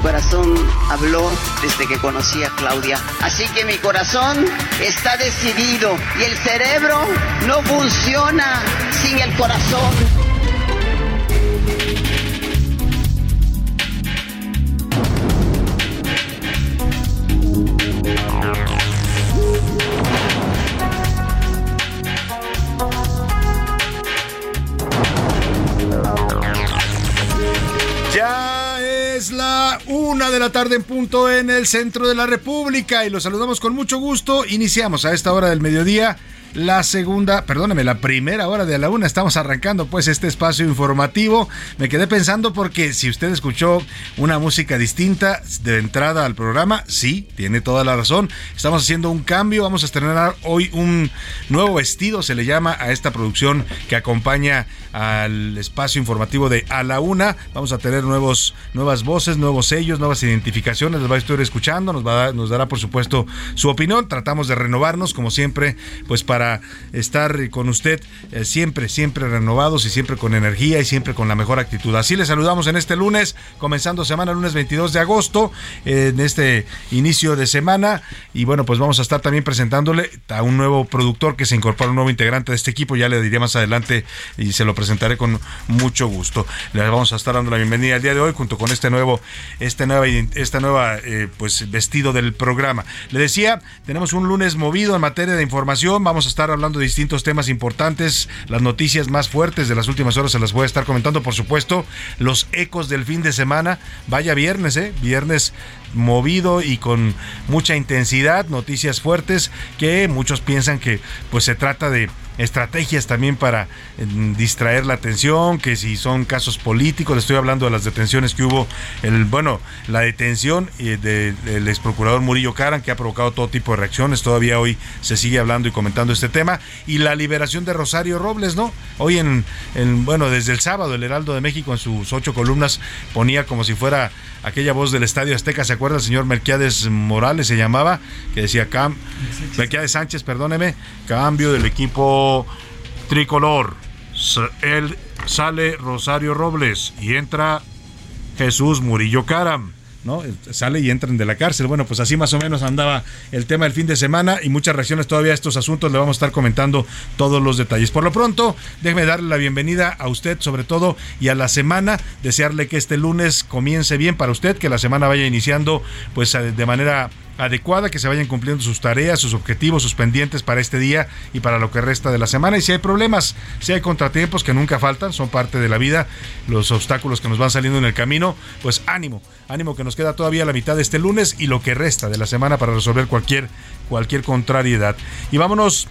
corazón habló desde que conocí a Claudia. Así que mi corazón está decidido y el cerebro no funciona sin el corazón. Es la una de la tarde en punto en el centro de la República y los saludamos con mucho gusto. Iniciamos a esta hora del mediodía la segunda, perdóneme, la primera hora de la una. Estamos arrancando pues este espacio informativo. Me quedé pensando porque si usted escuchó una música distinta de entrada al programa, sí, tiene toda la razón. Estamos haciendo un cambio. Vamos a estrenar hoy un nuevo vestido, se le llama a esta producción que acompaña al espacio informativo de A la Una. Vamos a tener nuevos, nuevas voces, nuevos sellos, nuevas identificaciones. Los va a estar escuchando, nos, va nos dará por supuesto su opinión. Tratamos de renovarnos como siempre, pues para estar con usted eh, siempre, siempre renovados y siempre con energía y siempre con la mejor actitud. Así le saludamos en este lunes, comenzando semana, lunes 22 de agosto, en este inicio de semana. Y bueno, pues vamos a estar también presentándole a un nuevo productor que se incorpora, un nuevo integrante de este equipo. Ya le diré más adelante y se lo presentaré con mucho gusto. Le vamos a estar dando la bienvenida el día de hoy junto con este nuevo, este nueva, esta nueva eh, pues vestido del programa. Le decía, tenemos un lunes movido en materia de información. Vamos a estar hablando de distintos temas importantes, las noticias más fuertes de las últimas horas se las voy a estar comentando, por supuesto, los ecos del fin de semana. Vaya viernes, ¿eh? Viernes movido y con mucha intensidad, noticias fuertes que muchos piensan que pues se trata de estrategias también para eh, distraer la atención, que si son casos políticos, le estoy hablando de las detenciones que hubo, el bueno, la detención eh, de- del ex procurador Murillo Caran, que ha provocado todo tipo de reacciones, todavía hoy se sigue hablando y comentando este tema, y la liberación de Rosario Robles, ¿no? Hoy en, en bueno, desde el sábado, el Heraldo de México en sus ocho columnas ponía como si fuera aquella voz del Estadio Azteca, ¿se acuerda? El señor Melquiades Morales se llamaba, que decía, Cam, Melquiades Sánchez, perdóneme, cambio del equipo tricolor. Él sale Rosario Robles y entra Jesús Murillo Caram. ¿no? Sale y entran de la cárcel. Bueno, pues así más o menos andaba el tema del fin de semana y muchas reacciones todavía a estos asuntos. Le vamos a estar comentando todos los detalles. Por lo pronto, déjeme darle la bienvenida a usted, sobre todo, y a la semana. Desearle que este lunes comience bien para usted, que la semana vaya iniciando pues eh, de manera adecuada, que se vayan cumpliendo sus tareas, sus objetivos, sus pendientes para este día y para lo que resta de la semana. Y si hay problemas, si hay contratiempos que nunca faltan, son parte de la vida, los obstáculos que nos van saliendo en el camino, pues ánimo, ánimo que nos queda todavía la mitad de este lunes y lo que resta de la semana para resolver cualquier, cualquier contrariedad. Y vámonos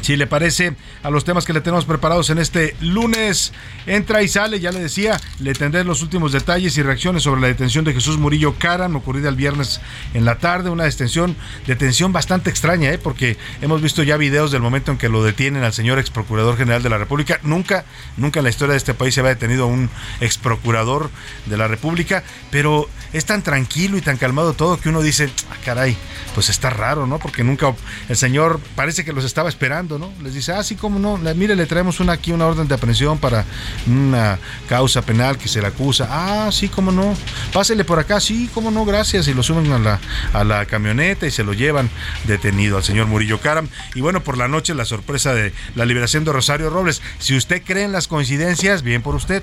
si le parece, a los temas que le tenemos preparados en este lunes. Entra y sale, ya le decía, le tendré los últimos detalles y reacciones sobre la detención de Jesús Murillo Caran, ocurrida el viernes en la tarde, una detención, detención bastante extraña, ¿eh? porque hemos visto ya videos del momento en que lo detienen al señor ex procurador general de la República. Nunca, nunca en la historia de este país se había detenido a un ex procurador de la República, pero es tan tranquilo y tan calmado todo que uno dice, ah, caray, pues está raro, ¿no? Porque nunca el señor parece que los estaba esperando, ¿no? Les dice, ah, sí, cómo no, mire, le traemos una aquí una orden de aprehensión para una causa penal que se le acusa. Ah, sí, cómo no. Pásele por acá, sí, cómo no, gracias. Y lo suben a la, a la camioneta y se lo llevan detenido al señor Murillo Caram. Y bueno, por la noche la sorpresa de la liberación de Rosario Robles. Si usted cree en las coincidencias, bien por usted.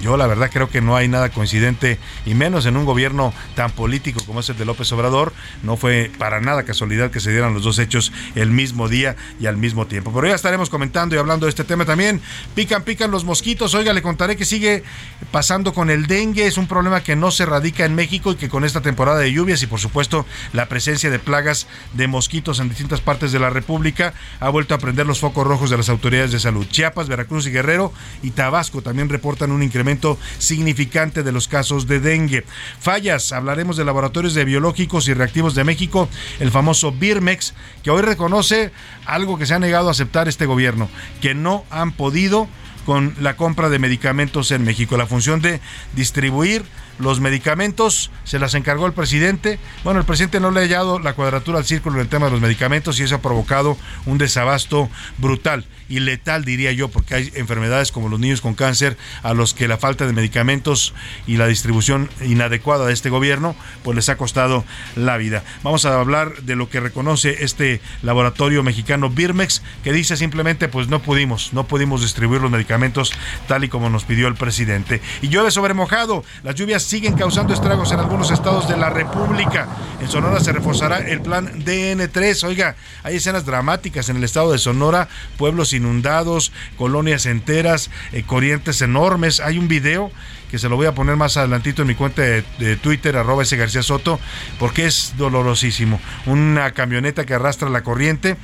Yo la verdad creo que no hay nada coincidente y menos en un gobierno tan político como es el de López Obrador. No fue para nada casualidad que se dieran los dos hechos el mismo día y al mismo tiempo. Pero ya estaremos comentando y hablando de este tema también. Pican, pican los mosquitos. Oiga, le contaré que sigue pasando con el dengue. Es un problema que no se radica en México y que con esta temporada de lluvias y por supuesto la presencia de plagas de mosquitos en distintas partes de la República ha vuelto a prender los focos rojos de las autoridades de salud. Chiapas, Veracruz y Guerrero y Tabasco también reportan un incremento significante de los casos de dengue. Fallas, hablaremos de laboratorios de biológicos y reactivos de México, el famoso Birmex, que hoy reconoce algo que se ha negado a aceptar este gobierno, que no han podido con la compra de medicamentos en México. La función de distribuir los medicamentos se las encargó el presidente. Bueno, el presidente no le ha hallado la cuadratura al círculo en el tema de los medicamentos y eso ha provocado un desabasto brutal y letal, diría yo, porque hay enfermedades como los niños con cáncer a los que la falta de medicamentos y la distribución inadecuada de este gobierno pues les ha costado la vida. Vamos a hablar de lo que reconoce este laboratorio mexicano Birmex que dice simplemente pues no pudimos, no pudimos distribuir los medicamentos tal y como nos pidió el presidente. Y llueve sobre mojado, las lluvias siguen causando estragos en algunos estados de la República. En Sonora se reforzará el plan DN3. Oiga, hay escenas dramáticas en el estado de Sonora, pueblos inundados, colonias enteras, eh, corrientes enormes. Hay un video que se lo voy a poner más adelantito en mi cuenta de, Twitter, arroba ese García Soto, porque es dolorosísimo. Una camioneta que arrastra la corriente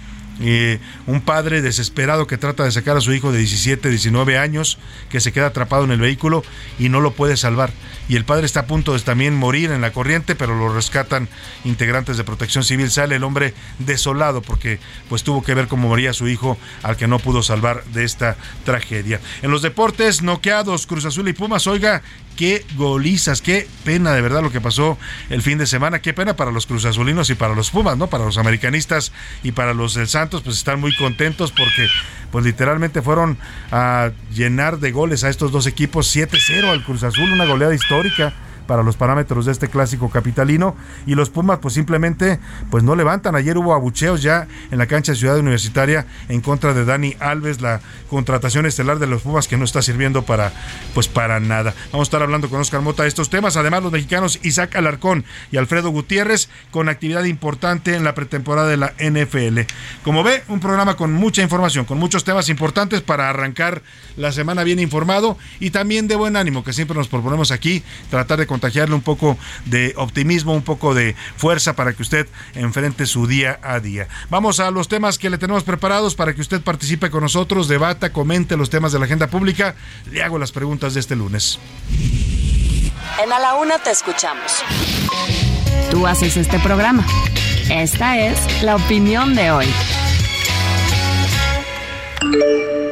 un padre desesperado que trata de sacar a su hijo de 17, 19 años, que se queda atrapado en el vehículo y no lo puede salvar. Y el padre está a punto de también morir en la corriente, pero lo rescatan integrantes de protección civil. Sale el hombre desolado porque pues tuvo que ver cómo moría su hijo al que no pudo salvar de esta tragedia. En los deportes, noqueados, Cruz Azul y Pumas, oiga, qué golizas, qué pena de verdad lo que pasó el fin de semana, qué pena para los cruzazulinos y para los Pumas, ¿no? Para los americanistas y para los del Santos, pues están muy contentos porque pues literalmente fueron a llenar de goles a estos dos equipos 7-0 al Cruz Azul, una goleada histórica para los parámetros de este clásico capitalino y los Pumas pues simplemente pues no levantan. Ayer hubo abucheos ya en la cancha de Ciudad Universitaria en contra de Dani Alves, la contratación estelar de los Pumas que no está sirviendo para pues para nada. Vamos a estar hablando con Oscar Mota de estos temas, además los mexicanos Isaac Alarcón y Alfredo Gutiérrez con actividad importante en la pretemporada de la NFL. Como ve, un programa con mucha información, con muchos temas importantes para arrancar la semana bien informado y también de buen ánimo que siempre nos proponemos aquí, tratar de contagiarle un poco de optimismo, un poco de fuerza para que usted enfrente su día a día. Vamos a los temas que le tenemos preparados para que usted participe con nosotros, debata, comente los temas de la agenda pública. Le hago las preguntas de este lunes. En A la Una te escuchamos. Tú haces este programa. Esta es la opinión de hoy.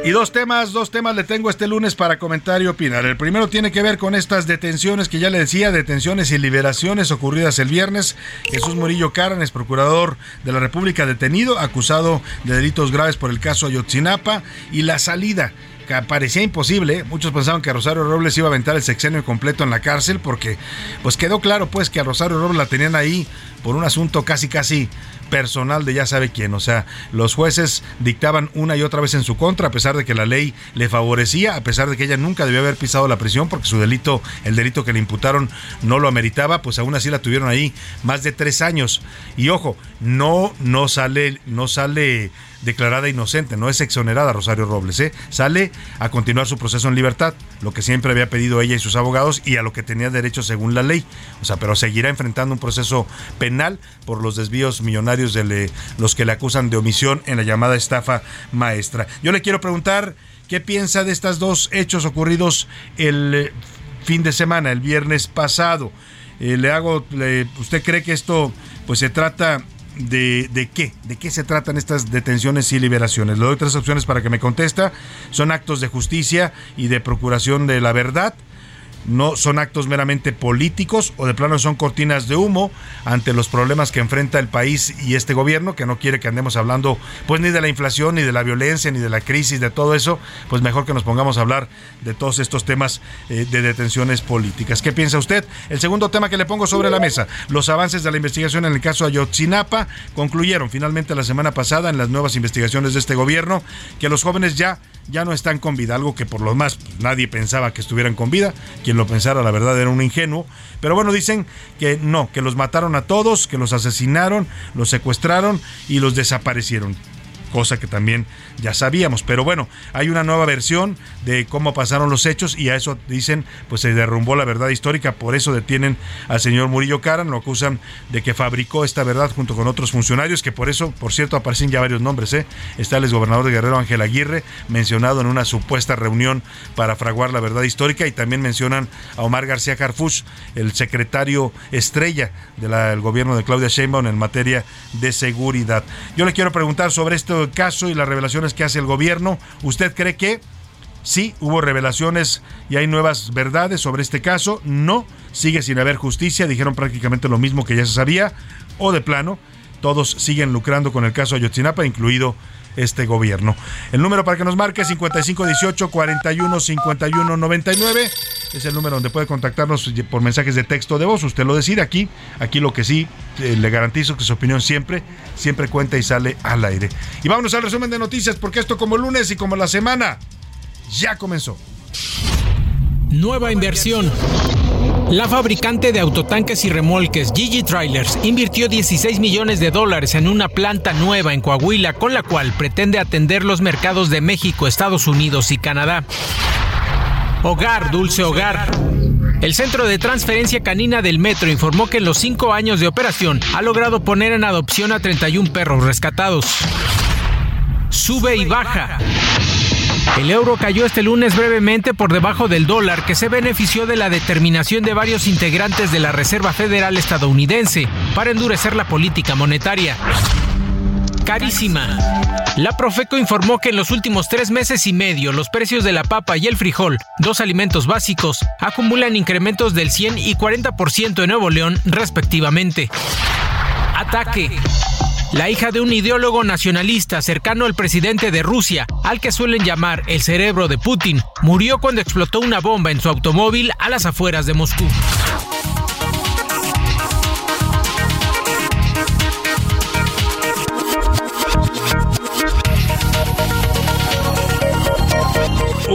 Y dos temas, dos temas le tengo este lunes para comentar y opinar. El primero tiene que ver con estas detenciones que ya le decía, detenciones y liberaciones ocurridas el viernes. Jesús Murillo Caran procurador de la República detenido, acusado de delitos graves por el caso Ayotzinapa y la salida parecía imposible. Muchos pensaban que Rosario Robles iba a aventar el sexenio completo en la cárcel porque pues quedó claro pues que a Rosario Robles la tenían ahí por un asunto casi casi personal de ya sabe quién. O sea, los jueces dictaban una y otra vez en su contra, a pesar de que la ley le favorecía, a pesar de que ella nunca debió haber pisado la prisión porque su delito, el delito que le imputaron, no lo ameritaba, pues aún así la tuvieron ahí más de tres años. Y ojo, no, no sale, no sale declarada inocente, no es exonerada Rosario Robles, ¿eh? sale a continuar su proceso en libertad, lo que siempre había pedido ella y sus abogados y a lo que tenía derecho según la ley. O sea, pero seguirá enfrentando un proceso penal por los desvíos millonarios de los que le acusan de omisión en la llamada estafa maestra. Yo le quiero preguntar qué piensa de estos dos hechos ocurridos el eh, fin de semana, el viernes pasado. Eh, le hago, ¿usted cree que esto pues se trata de, de, qué? ¿De qué se tratan estas detenciones y liberaciones? Le doy tres opciones para que me contesta. Son actos de justicia y de procuración de la verdad no son actos meramente políticos o de plano son cortinas de humo ante los problemas que enfrenta el país y este gobierno que no quiere que andemos hablando pues ni de la inflación ni de la violencia ni de la crisis de todo eso pues mejor que nos pongamos a hablar de todos estos temas eh, de detenciones políticas ¿qué piensa usted? el segundo tema que le pongo sobre la mesa los avances de la investigación en el caso Ayotzinapa concluyeron finalmente la semana pasada en las nuevas investigaciones de este gobierno que los jóvenes ya ya no están con vida, algo que por lo más nadie pensaba que estuvieran con vida, quien lo pensara la verdad era un ingenuo, pero bueno, dicen que no, que los mataron a todos, que los asesinaron, los secuestraron y los desaparecieron cosa que también ya sabíamos. Pero bueno, hay una nueva versión de cómo pasaron los hechos y a eso dicen, pues se derrumbó la verdad histórica, por eso detienen al señor Murillo Caran, lo acusan de que fabricó esta verdad junto con otros funcionarios, que por eso, por cierto, aparecen ya varios nombres. ¿eh? Está el exgobernador de Guerrero Ángel Aguirre, mencionado en una supuesta reunión para fraguar la verdad histórica, y también mencionan a Omar García Carfus, el secretario estrella del gobierno de Claudia Sheinbaum en materia de seguridad. Yo le quiero preguntar sobre este caso y las revelaciones que hace el gobierno. ¿Usted cree que sí hubo revelaciones y hay nuevas verdades sobre este caso? No, sigue sin haber justicia, dijeron prácticamente lo mismo que ya se sabía, o de plano, todos siguen lucrando con el caso Ayotzinapa, incluido este gobierno. El número para que nos marque es 5518 41 51 99. Es el número donde puede contactarnos por mensajes de texto de voz. Usted lo decide aquí. Aquí lo que sí eh, le garantizo que su opinión siempre, siempre cuenta y sale al aire. Y vámonos al resumen de noticias porque esto como lunes y como la semana ya comenzó. Nueva inversión. La fabricante de autotanques y remolques Gigi Trailers invirtió 16 millones de dólares en una planta nueva en Coahuila con la cual pretende atender los mercados de México, Estados Unidos y Canadá. Hogar, Dulce Hogar. El Centro de Transferencia Canina del Metro informó que en los cinco años de operación ha logrado poner en adopción a 31 perros rescatados. Sube y baja. El euro cayó este lunes brevemente por debajo del dólar, que se benefició de la determinación de varios integrantes de la Reserva Federal estadounidense para endurecer la política monetaria. Carísima. La Profeco informó que en los últimos tres meses y medio los precios de la papa y el frijol, dos alimentos básicos, acumulan incrementos del 100 y 40% en Nuevo León respectivamente. Ataque. La hija de un ideólogo nacionalista cercano al presidente de Rusia, al que suelen llamar el cerebro de Putin, murió cuando explotó una bomba en su automóvil a las afueras de Moscú.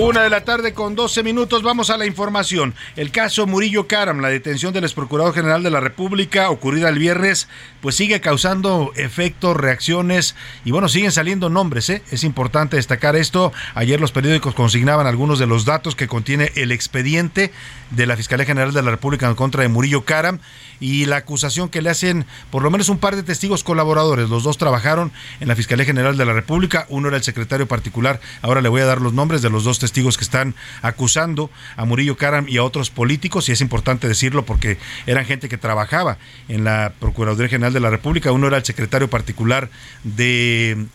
Una de la tarde con 12 minutos, vamos a la información. El caso Murillo Karam, la detención del ex procurador general de la República, ocurrida el viernes, pues sigue causando efectos, reacciones y bueno, siguen saliendo nombres. ¿eh? Es importante destacar esto. Ayer los periódicos consignaban algunos de los datos que contiene el expediente de la Fiscalía General de la República en contra de Murillo Karam y la acusación que le hacen por lo menos un par de testigos colaboradores. Los dos trabajaron en la Fiscalía General de la República. Uno era el secretario particular. Ahora le voy a dar los nombres de los dos testigos que están acusando a Murillo Karam y a otros políticos. Y es importante decirlo porque eran gente que trabajaba en la Procuraduría General de la República. Uno era el secretario particular de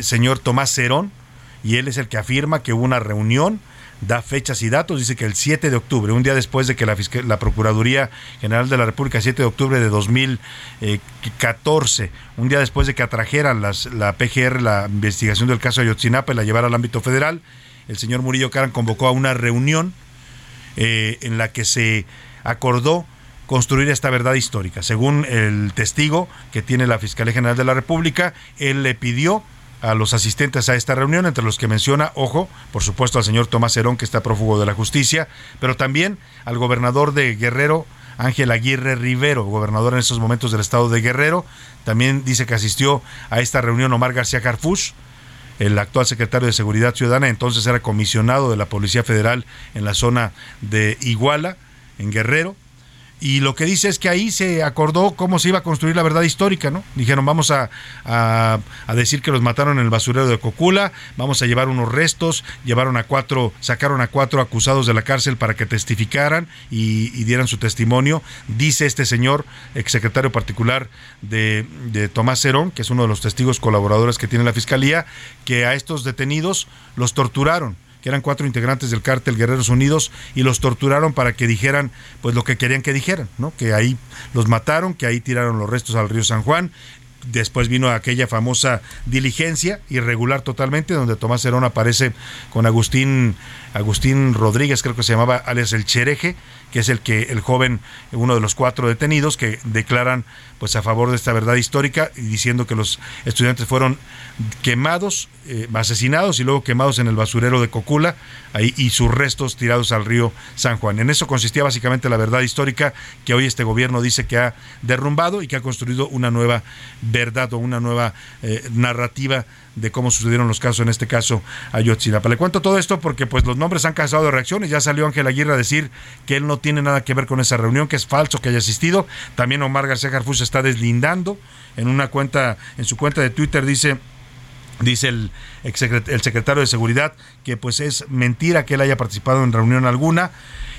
señor Tomás Cerón y él es el que afirma que hubo una reunión da fechas y datos, dice que el 7 de octubre, un día después de que la, Procuraduría General de la República, 7 de octubre de 2014, un día después de que atrajeran las, la PGR la investigación del caso Ayotzinapa y la llevara al ámbito federal, el señor Murillo Caran convocó a una reunión eh, en la que se acordó construir esta verdad histórica. Según el testigo que tiene la Fiscalía General de la República, él le pidió a los asistentes a esta reunión, entre los que menciona, ojo, por supuesto al señor Tomás Herón, que está prófugo de la justicia, pero también al gobernador de Guerrero, Ángel Aguirre Rivero, gobernador en esos momentos del estado de Guerrero. También dice que asistió a esta reunión Omar García Carfush, el actual secretario de Seguridad Ciudadana, entonces era comisionado de la Policía Federal en la zona de Iguala, en Guerrero. Y lo que dice es que ahí se acordó cómo se iba a construir la verdad histórica, ¿no? Dijeron, vamos a, a, decir que los mataron en el basurero de Cocula, vamos a llevar unos restos, llevaron a cuatro, sacaron a cuatro acusados de la cárcel para que testificaran y, dieran su testimonio. Dice este señor, exsecretario particular de, de Tomás Cerón, que es uno de los testigos colaboradores que tiene la Fiscalía, que a estos detenidos los torturaron que eran cuatro integrantes del cártel Guerreros Unidos y los torturaron para que dijeran pues lo que querían que dijeran, ¿no? Que ahí los mataron, que ahí tiraron los restos al río San Juan. Después vino aquella famosa diligencia irregular totalmente, donde Tomás Herón aparece con Agustín, Agustín Rodríguez, creo que se llamaba alias el Chereje, que es el que el joven, uno de los cuatro detenidos, que declaran pues a favor de esta verdad histórica diciendo que los estudiantes fueron quemados, eh, asesinados y luego quemados en el basurero de Cocula ahí, y sus restos tirados al río San Juan. En eso consistía básicamente la verdad histórica que hoy este gobierno dice que ha derrumbado y que ha construido una nueva verdad o una nueva eh, narrativa de cómo sucedieron los casos, en este caso Ayotzinapa. Le cuento todo esto porque pues los nombres han causado reacciones. Ya salió Ángel Aguirre a decir que él no tiene nada que ver con esa reunión, que es falso que haya asistido. También Omar García Garfus está deslindando en una cuenta, en su cuenta de Twitter dice dice el, el secretario de Seguridad que pues es mentira que él haya participado en reunión alguna.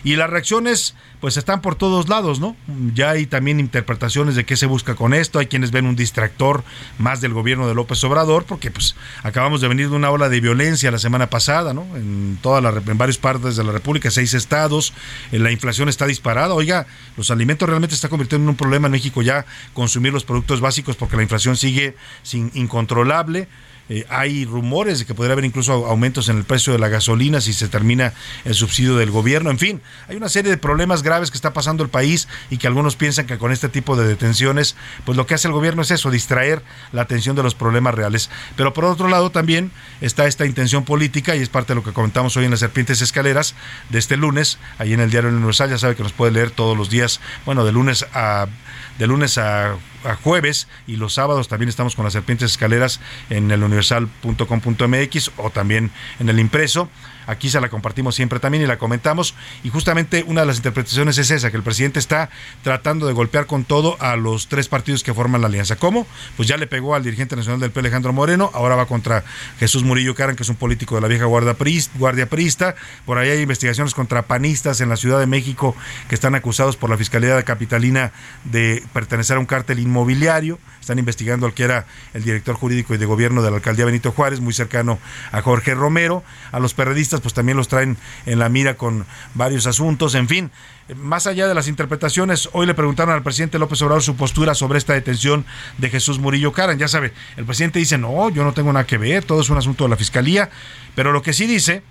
Y las reacciones, pues están por todos lados, ¿no? Ya hay también interpretaciones de qué se busca con esto. Hay quienes ven un distractor más del gobierno de López Obrador, porque pues acabamos de venir de una ola de violencia la semana pasada, ¿no? En toda la, en varias partes de la República, seis estados, eh, la inflación está disparada. Oiga, los alimentos realmente está convirtiendo en un problema en México ya consumir los productos básicos porque la inflación sigue sin incontrolable. Eh, hay rumores de que podría haber incluso aumentos en el precio de la gasolina si se termina el subsidio del gobierno. En fin, hay una serie de problemas graves que está pasando el país y que algunos piensan que con este tipo de detenciones, pues lo que hace el gobierno es eso, distraer la atención de los problemas reales. Pero por otro lado también está esta intención política y es parte de lo que comentamos hoy en las Serpientes Escaleras de este lunes, ahí en el diario Universal, ya sabe que nos puede leer todos los días, bueno, de lunes a de lunes a, jueves y los sábados también estamos con las serpientes escaleras en el universal.com.mx o también en el impreso. Aquí se la compartimos siempre también y la comentamos. Y justamente una de las interpretaciones es esa, que el presidente está tratando de golpear con todo a los tres partidos que forman la alianza. ¿Cómo? Pues ya le pegó al dirigente nacional del P. Alejandro Moreno, ahora va contra Jesús Murillo Caran, que es un político de la vieja guardia, priista, guardia prista. Por ahí hay investigaciones contra panistas en la Ciudad de México que están acusados por la Fiscalía Capitalina de pertenecer a un cártel inmobiliario. Están investigando al que era el director jurídico y de gobierno de la alcaldía Benito Juárez, muy cercano a Jorge Romero. A los periodistas, pues también los traen en la mira con varios asuntos. En fin, más allá de las interpretaciones, hoy le preguntaron al presidente López Obrador su postura sobre esta detención de Jesús Murillo Caran. Ya sabe, el presidente dice, no, yo no tengo nada que ver, todo es un asunto de la fiscalía. Pero lo que sí dice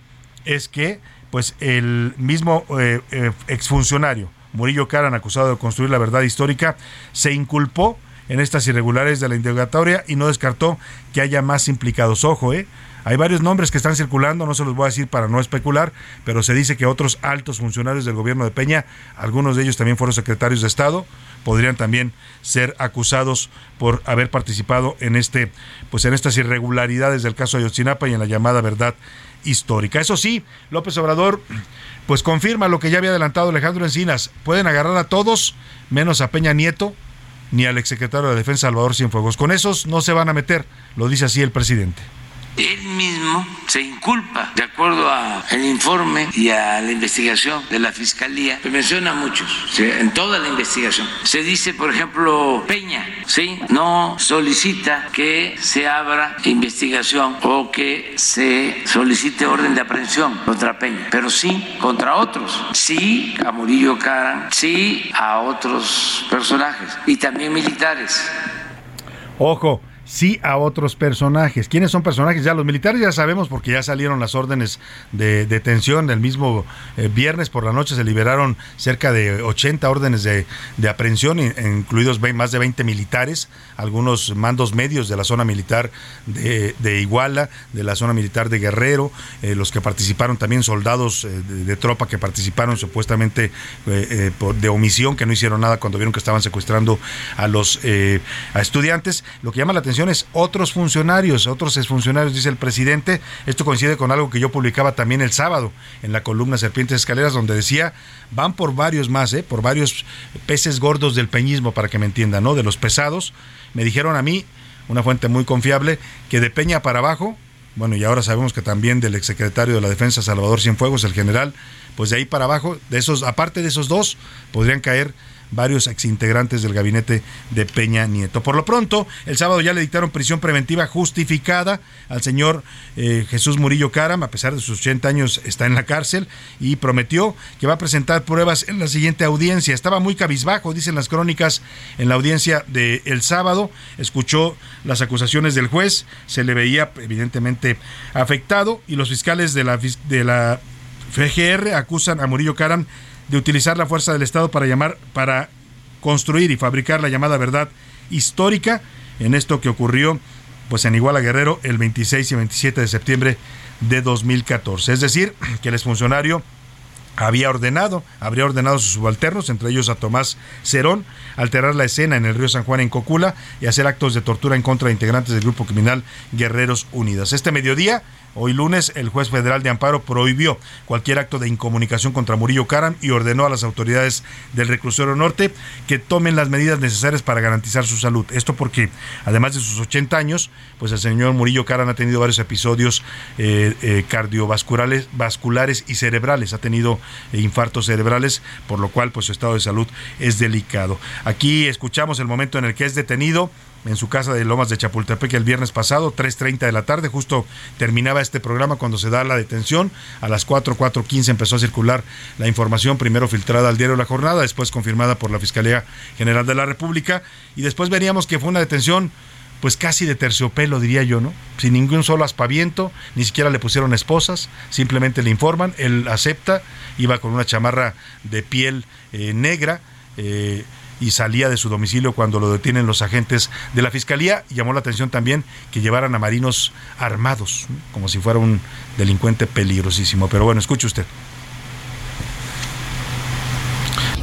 es que, pues, el mismo eh, eh, exfuncionario Murillo Caran, acusado de construir la verdad histórica, se inculpó en estas irregulares de la interrogatoria y no descartó que haya más implicados. Ojo, ¿eh? Hay varios nombres que están circulando, no se los voy a decir para no especular, pero se dice que otros altos funcionarios del gobierno de Peña, algunos de ellos también fueron secretarios de Estado, podrían también ser acusados por haber participado en este, pues en estas irregularidades del caso de Ayotzinapa y en la llamada verdad histórica. Eso sí, López Obrador pues confirma lo que ya había adelantado Alejandro Encinas, pueden agarrar a todos menos a Peña Nieto ni al exsecretario de Defensa Salvador Cienfuegos. Con esos no se van a meter, lo dice así el presidente él mismo se inculpa, de acuerdo al informe y a la investigación de la Fiscalía, que menciona muchos, en toda la investigación. Se dice, por ejemplo, Peña, ¿sí? no solicita que se abra investigación o que se solicite orden de aprehensión contra Peña, pero sí contra otros, sí a Murillo Cara, sí a otros personajes y también militares. Ojo, sí a otros personajes. ¿Quiénes son personajes? Ya los militares ya sabemos porque ya salieron las órdenes de detención. El mismo eh, viernes por la noche se liberaron cerca de 80 órdenes de, aprehensión, incluidos más de 20 militares, algunos mandos medios de la zona militar de, Iguala, de la zona militar de Guerrero, eh, los que participaron también soldados eh, de, tropa que participaron supuestamente de omisión, que no hicieron nada cuando vieron que estaban secuestrando a los a estudiantes. Lo que llama la atención otros funcionarios, otros exfuncionarios, dice el presidente. Esto coincide con algo que yo publicaba también el sábado en la columna Serpientes Escaleras, donde decía, van por varios más, ¿eh? por varios peces gordos del peñismo, para que me entiendan, ¿no? De los pesados. Me dijeron a mí, una fuente muy confiable, que de Peña para abajo, bueno, y ahora sabemos que también del exsecretario de la Defensa, Salvador Cienfuegos, el general, pues de ahí para abajo, de esos, aparte de esos dos, podrían caer varios exintegrantes del gabinete de Peña Nieto. Por lo pronto, el sábado ya le dictaron prisión preventiva justificada al señor eh, Jesús Murillo Caram, a pesar de sus 80 años está en la cárcel y prometió que va a presentar pruebas en la siguiente audiencia. Estaba muy cabizbajo, dicen las crónicas, en la audiencia del el sábado, escuchó las acusaciones del juez, se le veía evidentemente afectado y los fiscales de la, de la FGR acusan a Murillo Caram de utilizar la fuerza del Estado para llamar, para construir y fabricar la llamada verdad histórica en esto que ocurrió pues en Iguala Guerrero el 26 y 27 de septiembre de 2014. Es decir, que el exfuncionario había ordenado, habría ordenado a sus subalternos, entre ellos a Tomás Cerón, alterar la escena en el río San Juan en Cocula y hacer actos de tortura en contra de integrantes del grupo criminal Guerreros Unidos. Este mediodía, Hoy lunes, el juez federal de amparo prohibió cualquier acto de incomunicación contra Murillo Caram y ordenó a las autoridades del reclusorio norte que tomen las medidas necesarias para garantizar su salud. Esto porque, además de sus 80 años, pues el señor Murillo Caram ha tenido varios episodios eh, eh, cardiovasculares vasculares y cerebrales. Ha tenido eh, infartos cerebrales, por lo cual pues su estado de salud es delicado. Aquí escuchamos el momento en el que es detenido en su casa de Lomas de Chapultepec el viernes pasado, 3.30 de la tarde, justo terminaba este programa cuando se da la detención, a las 4, 4.15 empezó a circular la información, primero filtrada al diario La Jornada, después confirmada por la Fiscalía General de la República, y después veríamos que fue una detención pues casi de terciopelo, diría yo, ¿no? Sin ningún solo aspaviento, ni siquiera le pusieron esposas, simplemente le informan, él acepta, iba con una chamarra de piel eh, negra, eh, y salía de su domicilio cuando lo detienen los agentes de la fiscalía. Llamó la atención también que llevaran a marinos armados, como si fuera un delincuente peligrosísimo. Pero bueno, escuche usted.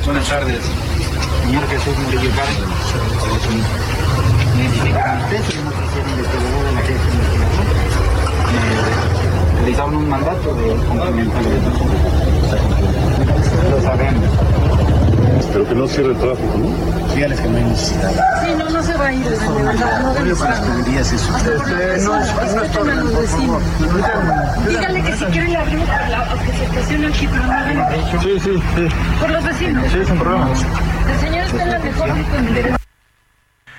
Buenas tardes, señor Jesús Murillo. Me identifican usted, soy una oficial investigador de la agencia de investigación. Realizaron un mandato de cumplimiento de Lo sabemos. Pero que no cierre el tráfico, ¿no? Dígales que no hay necesidad. Sí, no, no se va a ir, de verdad, no de para las eso. No, respeten a los vecinos. Dígale que si quieren le abrimos por la, que se estacione aquí, pero no Sí, sí, sí. Por los vecinos. Sí, sin problema. El señor está en la mejor disponibilidad.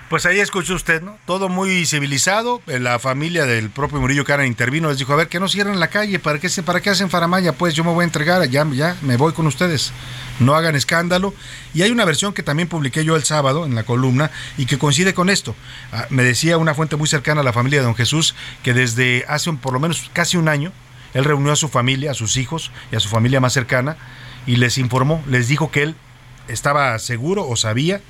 Pues ahí escuchó usted, ¿no? Todo muy civilizado. Eh, la familia del propio Murillo Cara intervino, les dijo, a ver, que no cierren la calle, ¿para qué, ¿para qué hacen faramaya? Pues yo me voy a entregar, ya, ya, me voy con ustedes. No hagan escándalo. Y hay una versión que también publiqué yo el sábado en la columna y que coincide con esto. Ah, me decía una fuente muy cercana a la familia de don Jesús que desde hace por lo menos casi un año, él reunió a su familia, a sus hijos y a su familia más cercana y les informó, les dijo que él estaba seguro o sabía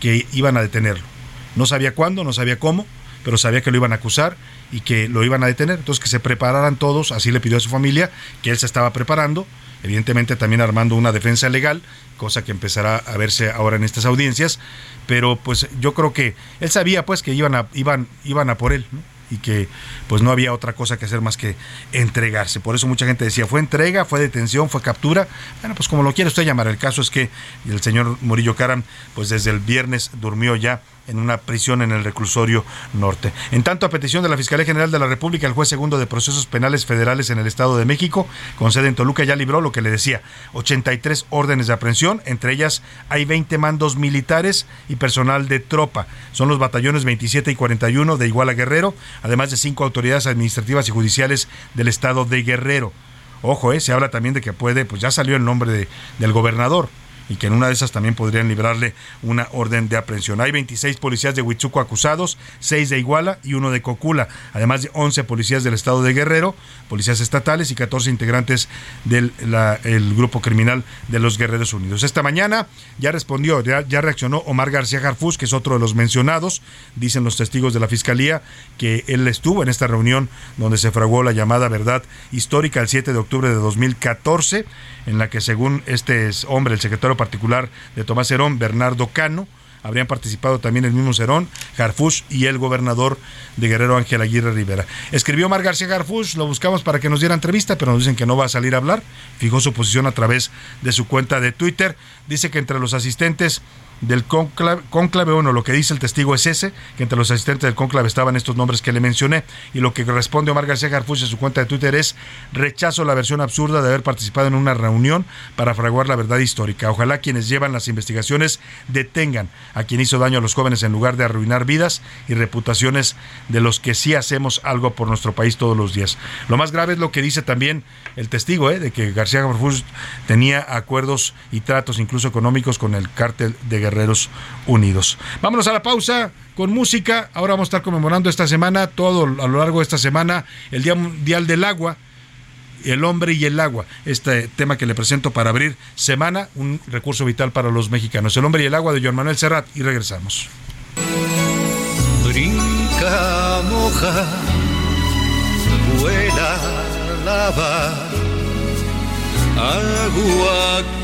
que iban a detenerlo no sabía cuándo, no sabía cómo, pero sabía que lo iban a acusar y que lo iban a detener. Entonces que se prepararan todos, así le pidió a su familia, que él se estaba preparando, evidentemente también armando una defensa legal, cosa que empezará a verse ahora en estas audiencias, pero pues yo creo que él sabía pues que iban a, iban, iban a por él, y que pues no había otra cosa que hacer más que entregarse. Por eso mucha gente decía, fue entrega, fue detención, fue captura. Bueno, pues como lo quiere usted llamar, el caso es que el señor Murillo Caram pues desde el viernes durmió ya en una prisión en el reclusorio norte. En tanto, a petición de la Fiscalía General de la República, el juez segundo de procesos penales federales en el Estado de México, con sede en Toluca, ya libró lo que le decía, 83 órdenes de aprehensión, entre ellas hay 20 mandos militares y personal de tropa. Son los batallones 27 y 41 de Iguala Guerrero, además de cinco autoridades administrativas y judiciales del Estado de Guerrero. Ojo, eh, se habla también de que puede, pues ya salió el nombre de, del gobernador, y que en una de esas también podrían librarle una orden de aprehensión. Hay 26 policías de Huitzuco acusados, 6 de Iguala y uno de Cocula, además de 11 policías del estado de Guerrero, policías estatales y 14 integrantes del el grupo criminal de los Guerreros Unidos. Esta mañana ya respondió, ya, ya reaccionó Omar García Jarfus, que es otro de los mencionados, dicen los testigos de la Fiscalía, que él estuvo en esta reunión donde se fraguó la llamada verdad histórica el 7 de octubre de 2014 en la que según este hombre, el secretario particular de Tomás Herón, Bernardo Cano, habrían participado también el mismo Cerón, Harfush y el gobernador de Guerrero Ángel Aguirre Rivera. Escribió Mar García Harfush, lo buscamos para que nos diera entrevista, pero nos dicen que no va a salir a hablar. Fijó su posición a través de su cuenta de Twitter. Dice que entre los asistentes del conclave, conclave, bueno, lo que dice el testigo es ese, que entre los asistentes del conclave estaban estos nombres que le mencioné, y lo que responde Omar García Garfuch en su cuenta de Twitter es rechazo la versión absurda de haber participado en una reunión para fraguar la verdad histórica. Ojalá quienes llevan las investigaciones detengan a quien hizo daño a los jóvenes en lugar de arruinar vidas y reputaciones de los que sí hacemos algo por nuestro país todos los días. Lo más grave es lo que dice también el testigo, ¿eh? de que García Garfuch tenía acuerdos y tratos incluso económicos con el cártel de Guerreros Unidos. Vámonos a la pausa con música. Ahora vamos a estar conmemorando esta semana, todo a lo largo de esta semana, el Día Mundial del Agua. El hombre y el agua, este tema que le presento para abrir semana, un recurso vital para los mexicanos. El hombre y el agua de Joan Manuel Serrat y regresamos. Brinca, moja, vuela, lava, agua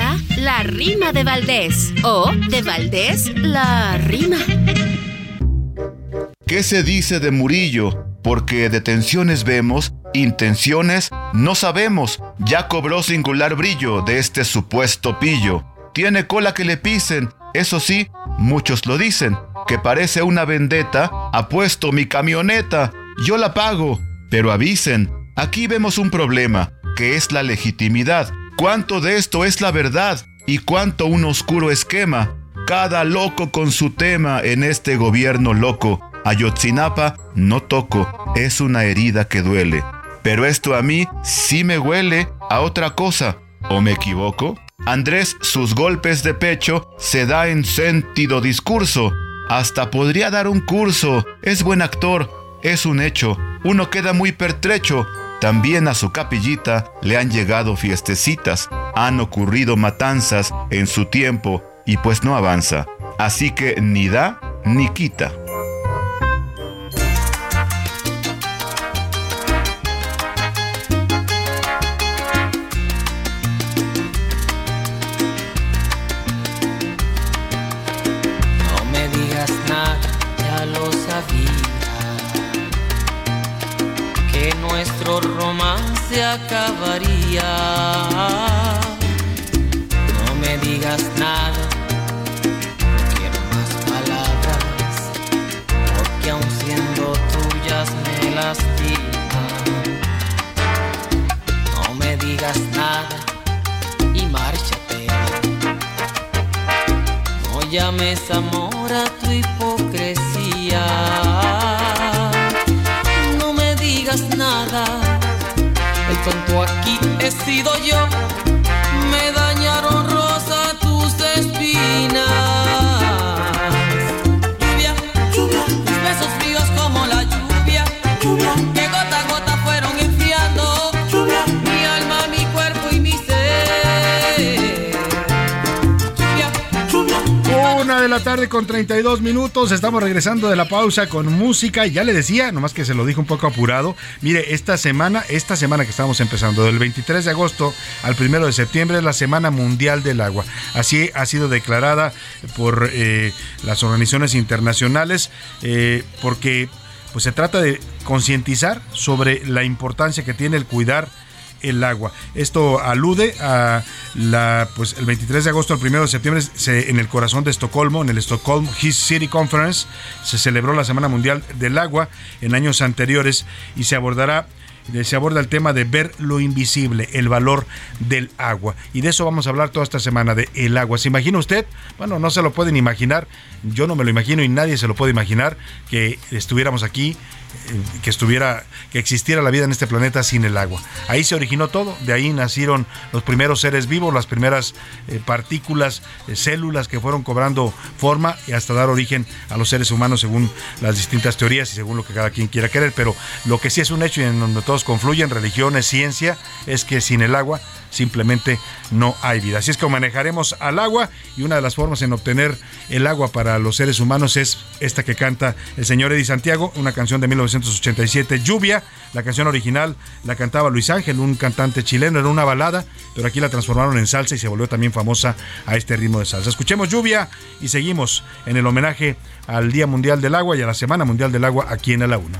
la rima de Valdés. O de Valdés, la rima. ¿Qué se dice de Murillo? Porque detenciones vemos, intenciones no sabemos. Ya cobró singular brillo de este supuesto pillo. Tiene cola que le pisen, eso sí, muchos lo dicen, que parece una vendetta. Apuesto mi camioneta, yo la pago, pero avisen, aquí vemos un problema, que es la legitimidad. ¿Cuánto de esto es la verdad y cuánto un oscuro esquema? Cada loco con su tema en este gobierno loco. Ayotzinapa no toco, es una herida que duele. Pero esto a mí sí me huele a otra cosa. ¿O me equivoco? Andrés sus golpes de pecho se da en sentido discurso. Hasta podría dar un curso. Es buen actor. Es un hecho. Uno queda muy pertrecho. También a su capillita le han llegado fiestecitas. Han ocurrido matanzas en su tiempo y pues no avanza. Así que ni da ni quita. Nuestro romance acabaría. No me digas nada, quiero más palabras. Porque aun siendo tuyas me lastiman. No me digas nada y márchate. No llames amor a tu hipocresía. Sido yo. Tarde con 32 minutos. Estamos regresando de la pausa con música. Ya le decía, nomás que se lo dijo un poco apurado. Mire, esta semana, esta semana que estamos empezando, del 23 de agosto al 1 de septiembre, es la Semana Mundial del Agua. Así ha sido declarada por eh, las organizaciones internacionales, eh, porque pues se trata de concientizar sobre la importancia que tiene el cuidar el agua. Esto alude a la pues el 23 de agosto al 1 de septiembre se- en el corazón de Estocolmo, en el Stockholm His City Conference, se celebró la Semana Mundial del Agua en años anteriores y se abordará se aborda el tema de ver lo invisible, el valor del agua. Y de eso vamos a hablar toda esta semana, de el agua. ¿Se imagina usted? Bueno, no se lo pueden imaginar, yo no me lo imagino y nadie se lo puede imaginar que estuviéramos aquí que estuviera, que existiera la vida en este planeta sin el agua. Ahí se originó todo, de ahí nacieron los primeros seres vivos, las primeras eh, partículas, eh, células que fueron cobrando forma y hasta dar origen a los seres humanos según las distintas teorías y según lo que cada quien quiera querer. Pero lo que sí es un hecho y en donde todos confluyen, religiones, ciencia, es que sin el agua simplemente no hay vida. Así es que manejaremos al agua y una de las formas en obtener el agua para los seres humanos es esta que canta el señor Eddie Santiago, una canción de 1987, Lluvia. La canción original la cantaba Luis Ángel, un cantante chileno, era una balada, pero aquí la transformaron en salsa y se volvió también famosa a este ritmo de salsa. Escuchemos Lluvia y seguimos en el homenaje al Día Mundial del Agua y a la Semana Mundial del Agua aquí en la Laguna.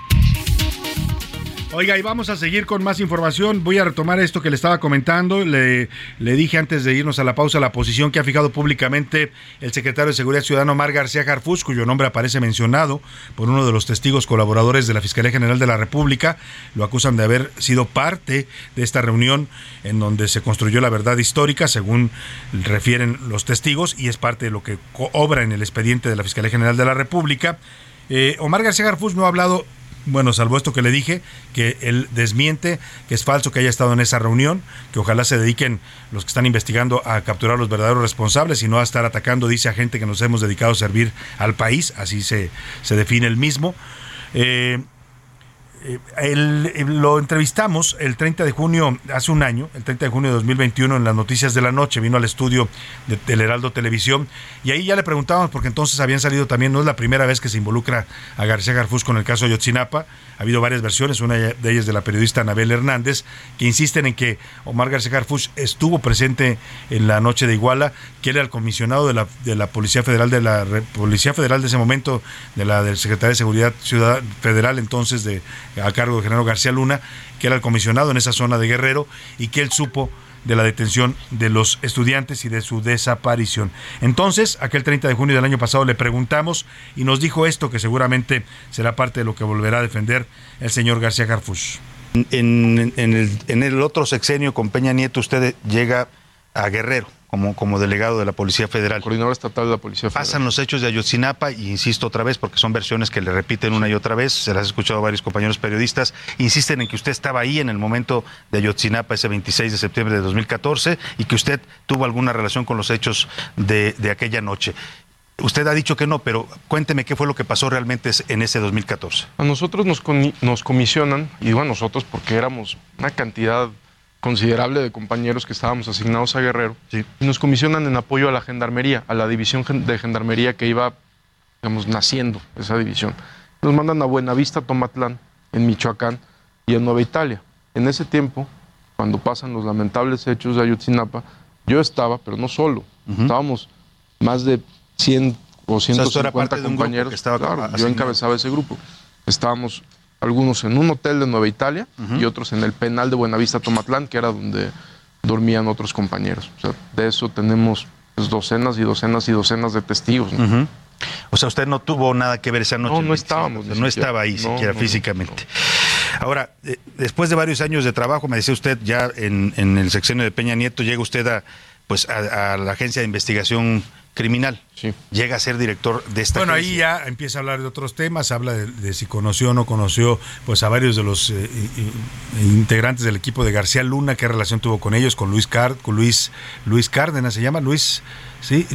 Oiga, y vamos a seguir con más información. Voy a retomar esto que le estaba comentando. Le, dije antes de irnos a la pausa la posición que ha fijado públicamente el secretario de Seguridad Ciudadana Omar García Jarfus, cuyo nombre aparece mencionado por uno de los testigos colaboradores de la Fiscalía General de la República. Lo acusan de haber sido parte de esta reunión en donde se construyó la verdad histórica, según refieren los testigos, y es parte de lo que obra en el expediente de la Fiscalía General de la República. Eh, Omar García Garfus no ha hablado bueno, salvo esto que le dije, que él desmiente que es falso que haya estado en esa reunión, que ojalá se dediquen los que están investigando a capturar a los verdaderos responsables y no a estar atacando, dice a gente que nos hemos dedicado a servir al país, así se, se define el mismo. Eh, eh, lo entrevistamos el 30 de junio, hace un año, el 30 de junio de 2021, en las noticias de la noche, vino al estudio de, del Heraldo Televisión. Y ahí ya le preguntábamos, porque entonces habían salido también, no es la primera vez que se involucra a García Garfús con el caso de Yotzinapa, ha habido varias versiones, una de ellas de la periodista Anabel Hernández, que insisten en que Omar García Garfús estuvo presente en la noche de Iguala, que era el comisionado de la, de la Policía Federal de la Policía Federal de ese momento, de la del Secretario de Seguridad Ciudad Federal entonces de a cargo de General García Luna, que era el comisionado en esa zona de Guerrero y que él supo de la detención de los estudiantes y de su desaparición. Entonces, aquel 30 de junio del año pasado le preguntamos y nos dijo esto que seguramente será parte de lo que volverá a defender el señor García Garfus. En, el, en el otro sexenio con Peña Nieto usted llega a Guerrero como, como delegado de la Policía Federal. Coordinador estatal de la Policía Federal. Pasan los hechos de Ayotzinapa, y insisto otra vez, porque son versiones que le repiten una y otra vez, se las he escuchado a varios compañeros periodistas, insisten en que usted estaba ahí en el momento de Ayotzinapa, ese 26 de septiembre de 2014, y que usted tuvo alguna relación con los hechos de, de aquella noche. Usted ha dicho que no, pero cuénteme qué fue lo que pasó realmente en ese 2014. A nosotros nos, nos comisionan, y digo a nosotros porque éramos una cantidad considerable de compañeros que estábamos asignados a Guerrero y nos comisionan en apoyo a la gendarmería, a la división de gendarmería que iba, digamos, naciendo esa división. Nos mandan a Buenavista, Tomatlán, en Michoacán y en Nueva Italia. En ese tiempo, cuando pasan los lamentables hechos de Ayotzinapa, yo estaba, pero no solo, estábamos más de 100 o 150 compañeros. estaba yo encabezaba ese grupo. Estábamos algunos en un hotel de Nueva Italia y otros en el penal de Buenavista Tomatlán, que era donde dormían otros compañeros. O sea, de eso tenemos pues, docenas y docenas y docenas de testigos. O sea, usted no tuvo nada que ver esa noche. No, no estábamos. No estaba ahí siquiera físicamente. Ahora, eh, después de varios años de trabajo, me decía usted, ya en, el sexenio de Peña Nieto, llega usted a, pues, a la agencia de investigación criminal. Llega a ser director de esta Bueno, ahí ya empieza a hablar de otros temas, habla de, si conoció o no conoció pues a varios de los eh, integrantes del equipo de García Luna, qué relación tuvo con ellos, con Luis Card, con Luis Luis Cárdenas se llama, Luis, sí,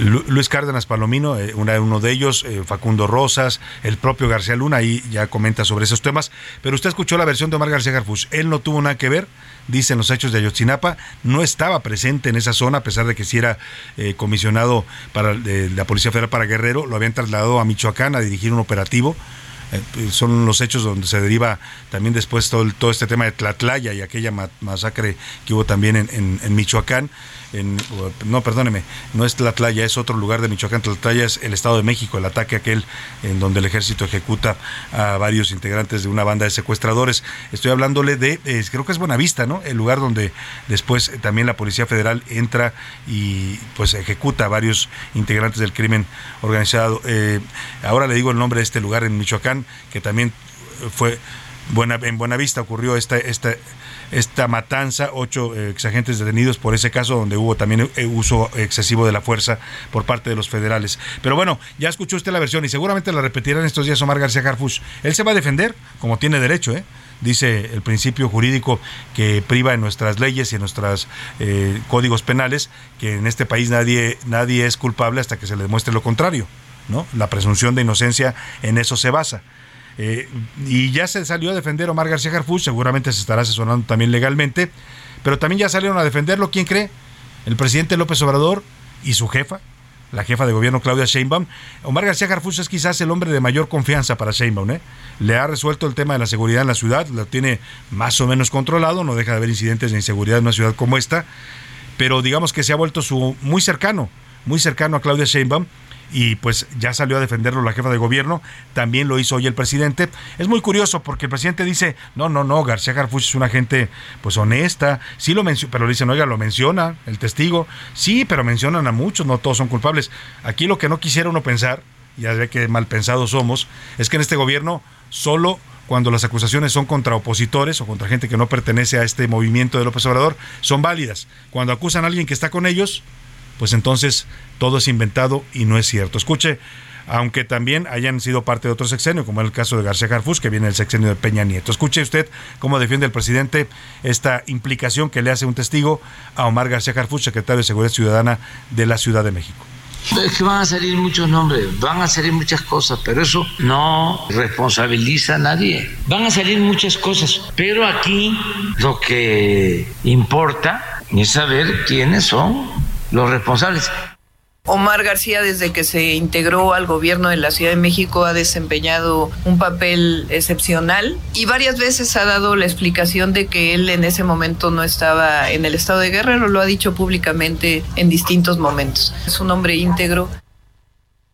Luis Cárdenas Palomino, eh, uno de ellos, eh, Facundo Rosas, el propio García Luna, ahí ya comenta sobre esos temas. Pero usted escuchó la versión de Omar García Garfus. Él no tuvo nada que ver, dicen los hechos de Ayotzinapa, no estaba presente en esa zona, a pesar de que sí era eh, comisionado para la Policía Federal para Guerrero, lo habían trasladado a Michoacán a dirigir un operativo. eh, son los hechos donde se deriva también después todo, todo este tema de Tlatlaya y aquella masacre que hubo también en, Michoacán. No, perdóneme, no es Tlatlaya, es otro lugar de Michoacán. Tlatlaya es el Estado de México, el ataque aquel en donde el ejército ejecuta a varios integrantes de una banda de secuestradores. Estoy hablándole de, creo que es Buenavista, ¿no? El lugar donde después también la Policía Federal entra y pues ejecuta a varios integrantes del crimen organizado. Eh, ahora le digo el nombre de este lugar en Michoacán, que también fue buena, en Buenavista ocurrió esta, esta, esta matanza, ocho eh, exagentes detenidos por ese caso donde hubo también eh, uso excesivo de la fuerza por parte de los federales. Pero bueno, ya escuchó usted la versión y seguramente la repetirán estos días Omar García Harfuch. Él se va a defender como tiene derecho, ¿eh? dice el principio jurídico que priva en nuestras leyes y en nuestros códigos penales que en este país nadie, nadie es culpable hasta que se le demuestre lo contrario. ¿no? La presunción de inocencia en eso se basa. Eh, y ya se salió a defender Omar García Harfuch, seguramente se estará asesorando también legalmente, pero también ya salieron a defenderlo, ¿quién cree? El presidente López Obrador y su jefa, la jefa de gobierno Claudia Sheinbaum. Omar García Garfus es quizás el hombre de mayor confianza para Sheinbaum. ¿eh? Le ha resuelto el tema de la seguridad en la ciudad, lo tiene más o menos controlado, no deja de haber incidentes de inseguridad en una ciudad como esta, pero digamos que se ha vuelto su muy cercano, muy cercano a Claudia Sheinbaum y pues ya salió a defenderlo la jefa de gobierno, también lo hizo hoy el presidente. Es muy curioso porque el presidente dice, no, no, no, García Garfuch es una gente pues honesta, sí lo menciona, pero le dicen, oiga, lo menciona el testigo, sí, pero mencionan a muchos, no todos son culpables. Aquí lo que no quisiera uno pensar, ya ve que mal pensados somos, es que en este gobierno solo cuando las acusaciones son contra opositores o contra gente que no pertenece a este movimiento de López Obrador, son válidas. Cuando acusan a alguien que está con ellos, pues entonces todo es inventado y no es cierto. Escuche, aunque también hayan sido parte de otro sexenio, como el caso de García Garfus, que viene del sexenio de Peña Nieto. Escuche usted cómo defiende el presidente esta implicación que le hace un testigo a Omar García Garfus, secretario de Seguridad Ciudadana de la Ciudad de México. Es que van a salir muchos nombres, van a salir muchas cosas, pero eso no responsabiliza a nadie. Van a salir muchas cosas, pero aquí lo que importa es saber quiénes son los responsables. Omar García, desde que se integró al gobierno de la Ciudad de México, ha desempeñado un papel excepcional y varias veces ha dado la explicación de que él en ese momento no estaba en el estado de Guerrero, lo ha dicho públicamente en distintos momentos. Es un hombre íntegro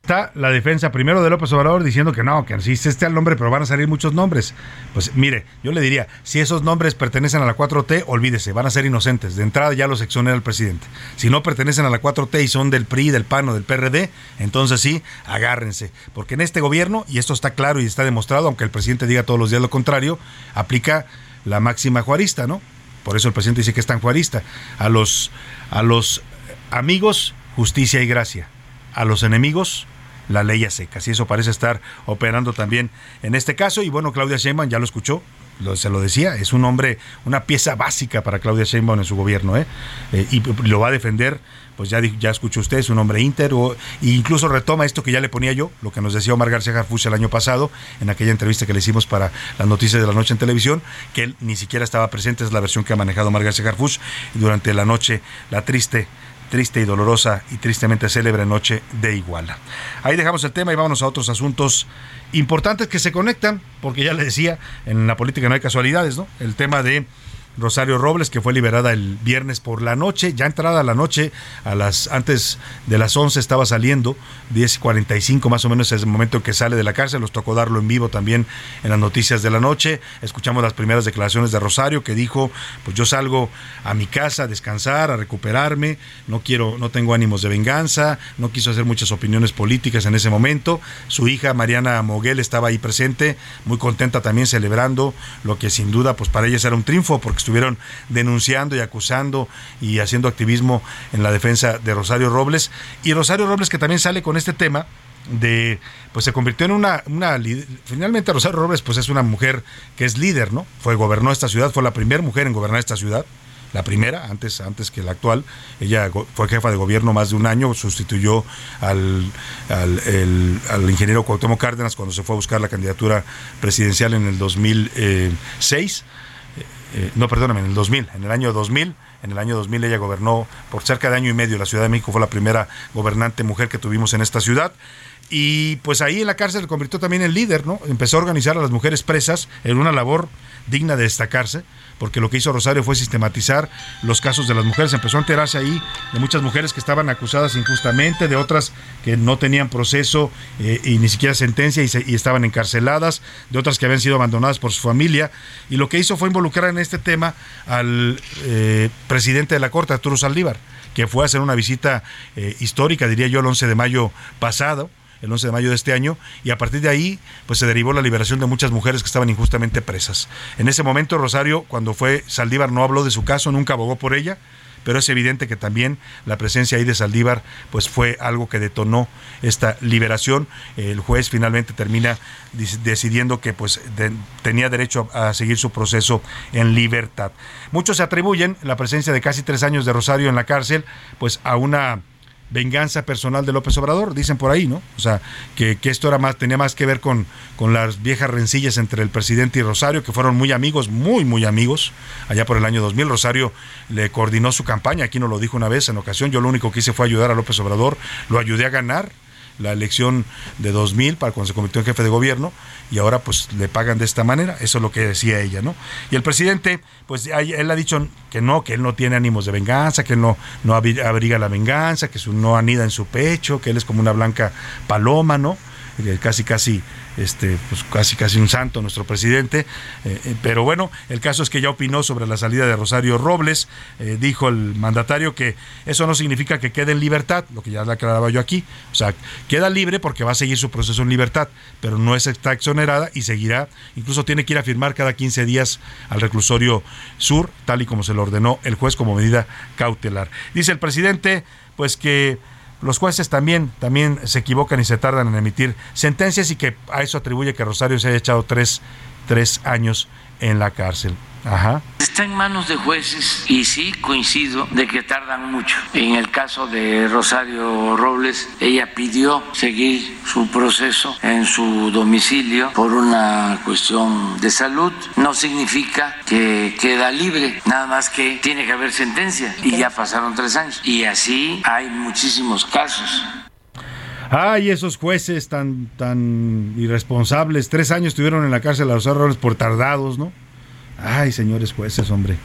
está la defensa primero de López Obrador diciendo que no, que sí esté el nombre, pero van a salir muchos nombres. Pues mire, yo le diría, si esos nombres pertenecen a la 4T, olvídese, van a ser inocentes. De entrada ya los exonera el presidente. Si no pertenecen a la 4T y son del PRI, del PAN o del PRD, entonces sí, agárrense. Porque en este gobierno, y esto está claro y está demostrado, aunque el presidente diga todos los días lo contrario, aplica la máxima juarista, ¿no? Por eso el presidente dice que es tan juarista. A los, a los amigos, justicia y gracia. A los enemigos, la ley a secas. Y eso parece estar operando también en este caso. Y bueno, Claudia Sheinbaum ya lo escuchó, se lo decía, es un hombre, una pieza básica para Claudia Sheinbaum en su gobierno, ¿eh? Eh, y lo va a defender, pues ya, ya escuchó usted, es un hombre íntegro, e incluso retoma esto que ya le ponía yo, lo que nos decía Omar García el año pasado, en aquella entrevista que le hicimos para las noticias de la noche en televisión, que él ni siquiera estaba presente, es la versión que ha manejado Omar García durante la noche, la triste triste y dolorosa y tristemente célebre noche de Iguala. Ahí dejamos el tema y vámonos a otros asuntos importantes que se conectan, porque ya le decía, en la política no hay casualidades, ¿no? El tema de Rosario Robles, que fue liberada el viernes por la noche, ya entrada la noche, a las antes de las 11 estaba saliendo, 10.45 más o menos es el momento en que sale de la cárcel, nos tocó darlo en vivo también en las noticias de la noche, escuchamos las primeras declaraciones de Rosario que dijo, pues yo salgo a mi casa a descansar, a recuperarme, no quiero, no tengo ánimos de venganza, no quiso hacer muchas opiniones políticas en ese momento, su hija Mariana Moguel estaba ahí presente, muy contenta también celebrando lo que sin duda pues para ella era un triunfo, porque estuvieron denunciando y acusando y haciendo activismo en la defensa de Rosario Robles. Y Rosario Robles que también sale con este tema de pues se convirtió en una, una finalmente Rosario Robles pues es una mujer que es líder, ¿no? Fue gobernó esta ciudad, fue la primera mujer en gobernar esta ciudad la primera, antes, antes que la actual. Ella fue jefa de gobierno más de un año, sustituyó al, al, ingeniero Cuauhtémoc Cárdenas cuando se fue a buscar la candidatura presidencial en el 2006. Eh, no, perdóname, en el 2000, en el año 2000, en el año 2000 ella gobernó por cerca de año y medio la Ciudad de México, fue la primera gobernante mujer que tuvimos en esta ciudad. y pues ahí en la cárcel se convirtió también en líder, ¿no? Empezó a organizar a las mujeres presas en una labor digna de destacarse, porque lo que hizo Rosario fue sistematizar los casos de las mujeres. Empezó a enterarse ahí de muchas mujeres que estaban acusadas injustamente, de otras que no tenían proceso eh, y ni siquiera sentencia y, estaban encarceladas, de otras que habían sido abandonadas por su familia. Y lo que hizo fue involucrar en este tema al eh, presidente de la Corte, Arturo Saldívar, que fue a hacer una visita eh, histórica, diría yo, el 11 de mayo pasado el 11 de mayo de este año, y a partir de ahí pues se derivó la liberación de muchas mujeres que estaban injustamente presas. En ese momento Rosario, cuando fue Saldívar, no habló de su caso, nunca abogó por ella, pero es evidente que también la presencia ahí de Saldívar pues fue algo que detonó esta liberación. El juez finalmente termina decidiendo que pues tenía derecho a seguir su proceso en libertad. Muchos se atribuyen la presencia de casi tres años de Rosario en la cárcel pues a una venganza personal de López Obrador, dicen por ahí, ¿no? O sea, que, esto era más, tenía más que ver con, con las viejas rencillas entre el presidente y Rosario, que fueron muy amigos, muy, muy amigos, allá por el año 2000. Rosario le coordinó su campaña, aquí nos lo dijo una vez en ocasión, yo lo único que hice fue ayudar a López Obrador, lo ayudé a ganar, la elección de 2000 para cuando se convirtió en jefe de gobierno y ahora pues le pagan de esta manera, eso es lo que decía ella, ¿no? Y el presidente, pues él ha dicho que no, que él no tiene ánimos de venganza, que no, no abriga la venganza, que su, no anida en su pecho, que él es como una blanca paloma, ¿no? Casi, casi este, pues casi casi un santo nuestro presidente, eh, eh, pero bueno, el caso es que ya opinó sobre la salida de Rosario Robles, eh, dijo el mandatario que eso no significa que quede en libertad, lo que ya le aclaraba yo aquí, o sea, queda libre porque va a seguir su proceso en libertad, pero no es, está exonerada y seguirá, incluso tiene que ir a firmar cada 15 días al reclusorio sur, tal y como se lo ordenó el juez como medida cautelar. Dice el presidente, pues que los jueces también, también se equivocan y se tardan en emitir sentencias y que a eso atribuye que Rosario se haya echado tres, tres años en la cárcel. Ajá. Está en manos de jueces y sí coincido de que tardan mucho. En el caso de Rosario Robles, ella pidió seguir su proceso en su domicilio por una cuestión de salud. No significa que queda libre, nada más que tiene que haber sentencia y ya pasaron tres años. Y así hay muchísimos casos. Ay, esos jueces tan, tan irresponsables. Tres años estuvieron en la cárcel a Rosario Robles por tardados, ¿no? Ay, señores jueces, hombre.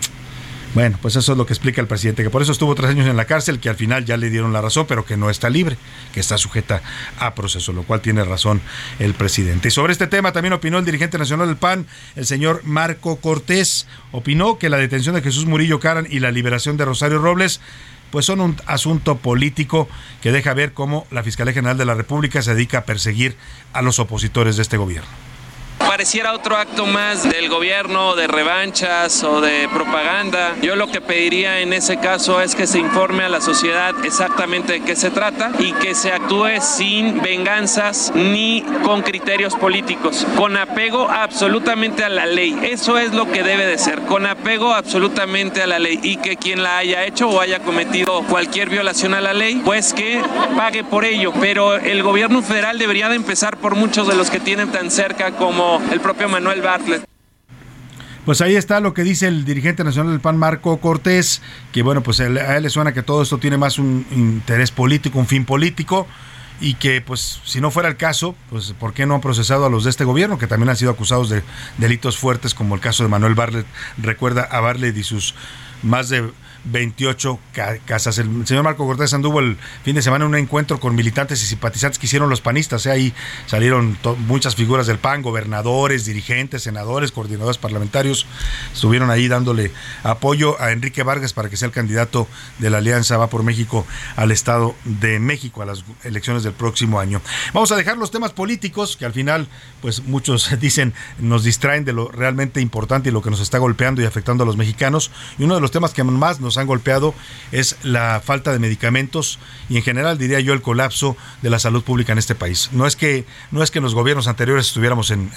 Bueno, pues eso es lo que explica el presidente, que por eso estuvo tres años en la cárcel, que al final ya le dieron la razón, pero que no está libre, que está sujeta a proceso, lo cual tiene razón el presidente. Y sobre este tema también opinó el dirigente nacional del PAN, el señor Marco Cortés. Opinó que la detención de Jesús Murillo Caran y la liberación de Rosario Robles pues son un asunto político que deja ver cómo la Fiscalía General de la República se dedica a perseguir a los opositores de este gobierno pareciera otro acto más del gobierno de revanchas o de propaganda. Yo lo que pediría en ese caso es que se informe a la sociedad exactamente de qué se trata y que se actúe sin venganzas ni con criterios políticos, con apego absolutamente a la ley. Eso es lo que debe de ser, con apego absolutamente a la ley y que quien la haya hecho o haya cometido cualquier violación a la ley, pues que pague por ello. Pero el gobierno federal debería de empezar por muchos de los que tienen tan cerca como el propio Manuel Bartlett. Pues ahí está lo que dice el dirigente nacional del PAN, Marco Cortés, que bueno, pues a él le suena que todo esto tiene más un interés político, un fin político, y que pues si no fuera el caso, pues ¿por qué no han procesado a los de este gobierno, que también han sido acusados de delitos fuertes, como el caso de Manuel Bartlett, recuerda a Bartlett y sus más de 28 casas. El señor Marco Cortés anduvo el fin de semana en un encuentro con militantes y simpatizantes que hicieron los panistas. ¿eh? Ahí salieron muchas figuras del PAN, gobernadores, dirigentes, senadores, coordinadores parlamentarios. Estuvieron ahí dándole apoyo a Enrique Vargas para que sea el candidato de la Alianza Va por México al Estado de México a las elecciones del próximo año. Vamos a dejar los temas políticos que al final, pues muchos dicen, nos distraen de lo realmente importante y lo que nos está golpeando y afectando a los mexicanos. Y uno de los temas que más nos han golpeado es la falta de medicamentos y en general diría yo el colapso de la salud pública en este país. No es que, no es que en los gobiernos anteriores estuviéramos en,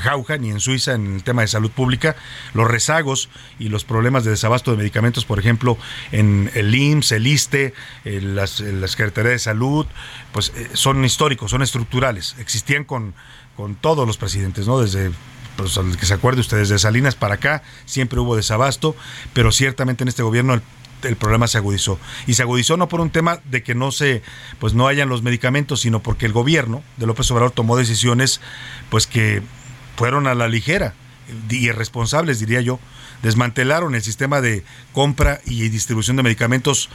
jauja ni en Suiza en el tema de salud pública, los rezagos y los problemas de desabasto de medicamentos, por ejemplo, en el IMSS, el ISTE, las, la Secretaría de Salud, pues eh, son históricos, son estructurales, existían con, con todos los presidentes, ¿no? Desde pues que se acuerde ustedes de Salinas para acá, siempre hubo desabasto, pero ciertamente en este gobierno el problema se agudizó. Y se agudizó no por un tema de que no se, pues no hayan los medicamentos, sino porque el gobierno de López Obrador tomó decisiones, pues que fueron a la ligera, irresponsables diría yo, desmantelaron el sistema de compra y distribución de medicamentos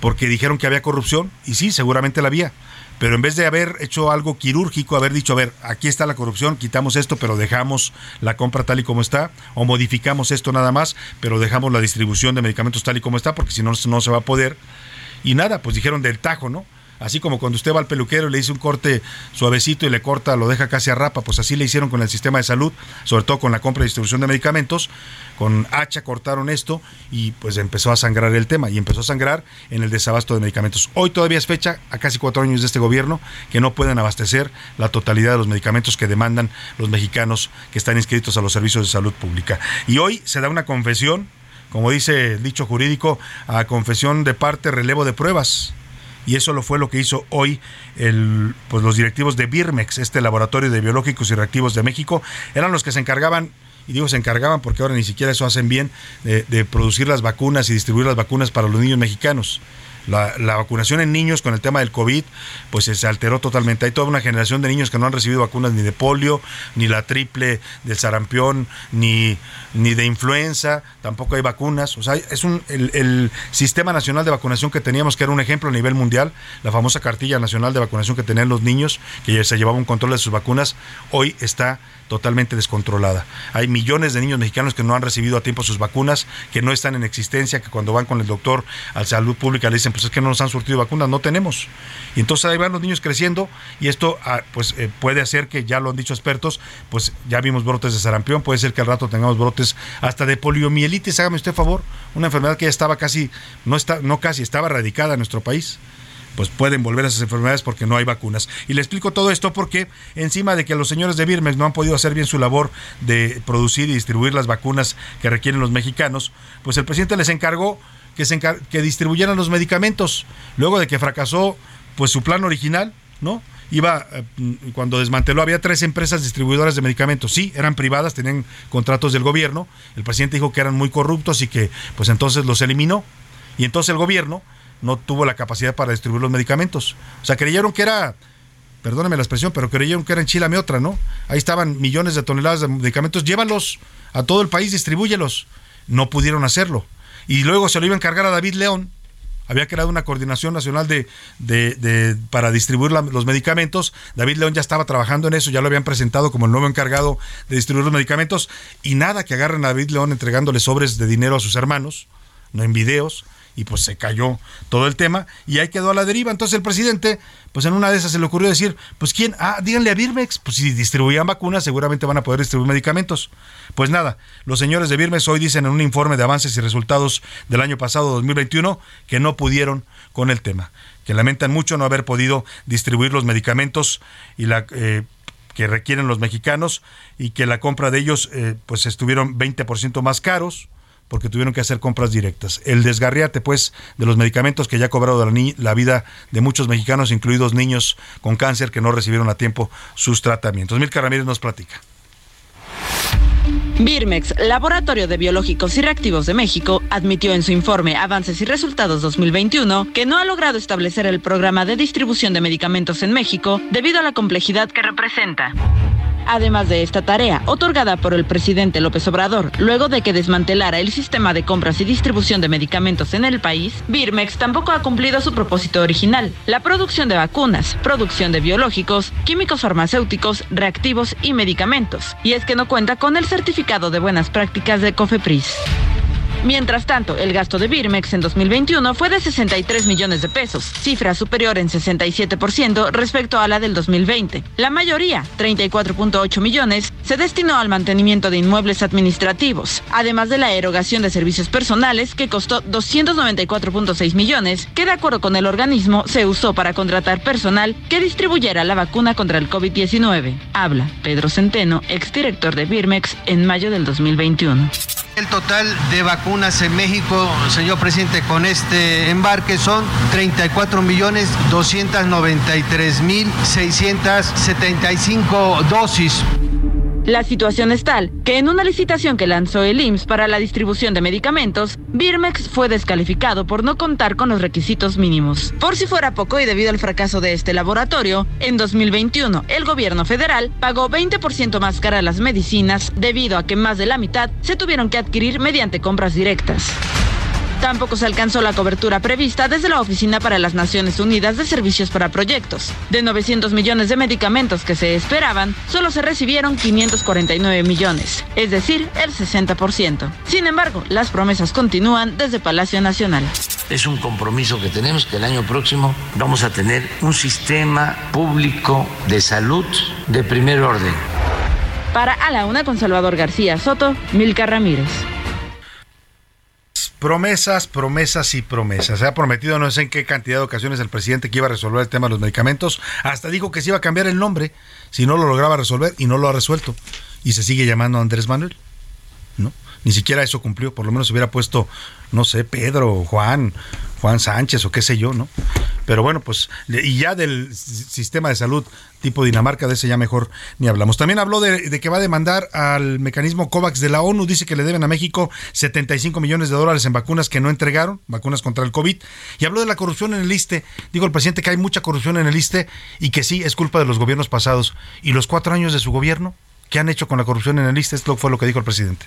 porque dijeron que había corrupción, y sí, seguramente la había pero en vez de haber hecho algo quirúrgico, haber dicho, a ver, aquí está la corrupción, quitamos esto, pero dejamos la compra tal y como está, o modificamos esto nada más, pero dejamos la distribución de medicamentos tal y como está, porque si no, no se va a poder. Y nada, pues dijeron del tajo, ¿no? Así como cuando usted va al peluquero y le dice un corte suavecito y le corta, lo deja casi a rapa, pues así le hicieron con el sistema de salud, sobre todo con la compra y distribución de medicamentos. Con hacha cortaron esto y pues empezó a sangrar el tema y empezó a sangrar en el desabasto de medicamentos. Hoy todavía es fecha, a casi cuatro años de este gobierno, que no pueden abastecer la totalidad de los medicamentos que demandan los mexicanos que están inscritos a los servicios de salud pública. Y hoy se da una confesión, como dice el dicho jurídico, a confesión de parte, relevo de pruebas y eso lo fue lo que hizo hoy el, pues los directivos de Birmex, este laboratorio de biológicos y reactivos de México, eran los que se encargaban y digo se encargaban porque ahora ni siquiera eso hacen bien de, de producir las vacunas y distribuir las vacunas para los niños mexicanos. La, vacunación en niños con el tema del COVID, pues se alteró totalmente. Hay toda una generación de niños que no han recibido vacunas ni de polio, ni la triple del sarampión, ni, ni de influenza, tampoco hay vacunas. O sea, es un, el, el, sistema nacional de vacunación que teníamos, que era un ejemplo a nivel mundial, la famosa cartilla nacional de vacunación que tenían los niños, que se llevaba un control de sus vacunas, hoy está totalmente descontrolada. Hay millones de niños mexicanos que no han recibido a tiempo sus vacunas, que no están en existencia, que cuando van con el doctor a salud pública le dicen, pues es que no nos han surtido vacunas, no tenemos. Y entonces ahí van los niños creciendo y esto ah, pues eh, puede hacer que, ya lo han dicho expertos, pues ya vimos brotes de sarampión, puede ser que al rato tengamos brotes hasta de poliomielitis, hágame usted favor, una enfermedad que ya estaba casi, no, está, no casi, estaba radicada en nuestro país pues pueden volver a esas enfermedades porque no hay vacunas. Y le explico todo esto porque encima de que los señores de Birmex no han podido hacer bien su labor de producir y distribuir las vacunas que requieren los mexicanos, pues el presidente les encargó que, se que distribuyeran los medicamentos, luego de que fracasó pues su plan original, ¿no? Iba, eh, cuando desmanteló, había tres empresas distribuidoras de medicamentos. Sí, eran privadas, tenían contratos del gobierno. El presidente dijo que eran muy corruptos y que, pues entonces los eliminó. Y entonces el gobierno no tuvo la capacidad para distribuir los medicamentos. O sea, creyeron que era, perdóneme la expresión, pero creyeron que era en Chile otra, ¿no? Ahí estaban millones de toneladas de medicamentos, llévalos a todo el país, distribúyelos. No pudieron hacerlo. Y luego se lo iba a encargar a David León. Había creado una coordinación nacional de, de, para distribuir los medicamentos. David León ya estaba trabajando en eso, ya lo habían presentado como el nuevo encargado de distribuir los medicamentos. Y nada que agarren a David León entregándole sobres de dinero a sus hermanos, no en videos y pues se cayó todo el tema y ahí quedó a la deriva. Entonces el presidente, pues en una de esas se le ocurrió decir, pues quién, ah, díganle a Birmex, pues si distribuían vacunas seguramente van a poder distribuir medicamentos. Pues nada, los señores de Birmex hoy dicen en un informe de avances y resultados del año pasado 2021 que no pudieron con el tema, que lamentan mucho no haber podido distribuir los medicamentos y eh, que requieren los mexicanos y que la compra de ellos eh, pues estuvieron 20% más caros porque tuvieron que hacer compras directas. El desgarriate, pues, de los medicamentos que ya ha cobrado la, vida de muchos mexicanos, incluidos niños con cáncer que no recibieron a tiempo sus tratamientos. Milka Ramírez nos platica. Birmex, Laboratorio de Biológicos y Reactivos de México, admitió en su informe Avances y Resultados 2021 que no ha logrado establecer el programa de distribución de medicamentos en México debido a la complejidad que representa. Además de esta tarea, otorgada por el presidente López Obrador, luego de que desmantelara el sistema de compras y distribución de medicamentos en el país, Birmex tampoco ha cumplido su propósito original, la producción de vacunas, producción de biológicos, químicos farmacéuticos, reactivos y medicamentos. Y es que no cuenta con el certificado de buenas prácticas de COFEPRIS. Mientras tanto, el gasto de Birmex en 2021 fue de 63 millones de pesos, cifra superior en 67% respecto a la del 2020. La mayoría, 34.8 millones, se destinó al mantenimiento de inmuebles administrativos, además de la erogación de servicios personales que costó 294.6 millones, que de acuerdo con el organismo se usó para contratar personal que distribuyera la vacuna contra el COVID-19. Habla Pedro Centeno, exdirector de Birmex, en mayo del 2021. El total de vacunas en México, señor presidente, con este embarque son 34 millones 293 mil 675 dosis. La situación es tal que en una licitación que lanzó el IMSS para la distribución de medicamentos, Birmex fue descalificado por no contar con los requisitos mínimos. Por si fuera poco y debido al fracaso de este laboratorio, en 2021 el gobierno federal pagó 20% más cara las medicinas debido a que más de la mitad se tuvieron que adquirir mediante compras directas. Tampoco se alcanzó la cobertura prevista desde la Oficina para las Naciones Unidas de Servicios para Proyectos. De 900 millones de medicamentos que se esperaban, solo se recibieron 549 millones, es decir, el 60%. Sin embargo, las promesas continúan desde Palacio Nacional. Es un compromiso que tenemos que el año próximo vamos a tener un sistema público de salud de primer orden. Para A la Una con Salvador García Soto, Milka Ramírez. Promesas, promesas y promesas. Se ha prometido no sé en qué cantidad de ocasiones el presidente que iba a resolver el tema de los medicamentos. Hasta dijo que se iba a cambiar el nombre si no lo lograba resolver y no lo ha resuelto. Y se sigue llamando Andrés Manuel. ¿No? Ni siquiera eso cumplió. Por lo menos hubiera puesto, no sé, Pedro, Juan, Juan Sánchez o qué sé yo, ¿no? Pero bueno, pues, y ya del sistema de salud tipo Dinamarca, de ese ya mejor ni hablamos. También habló de, que va a demandar al mecanismo COVAX de la ONU, dice que le deben a México 75 millones de dólares en vacunas que no entregaron, vacunas contra el COVID, y habló de la corrupción en el ISTE. Digo el presidente que hay mucha corrupción en el ISTE y que sí, es culpa de los gobiernos pasados. ¿Y los cuatro años de su gobierno? ¿Qué han hecho con la corrupción en el ISTE? Esto fue lo que dijo el presidente.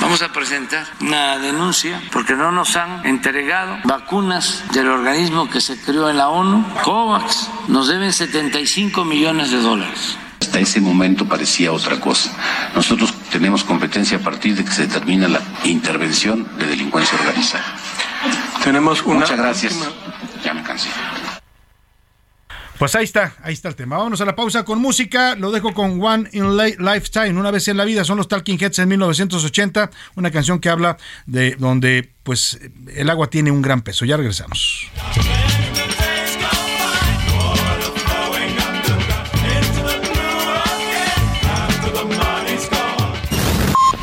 Vamos a presentar una denuncia porque no nos han entregado vacunas del organismo que se creó en la ONU, COVAX. Nos deben 75 millones de dólares. Hasta ese momento parecía otra cosa. Nosotros tenemos competencia a partir de que se determina la intervención de delincuencia organizada. Tenemos una. Muchas gracias. Ya me cansé. Pues ahí está, ahí está el tema. Vámonos a la pausa con música. Lo dejo con One in Lifetime, una vez en la vida. Son los Talking Heads en 1980, una canción que habla de donde pues el agua tiene un gran peso. Ya regresamos.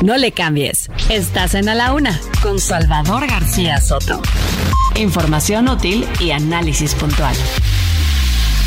No le cambies. Estás en A la Una con Salvador García Soto. Información útil y análisis puntual.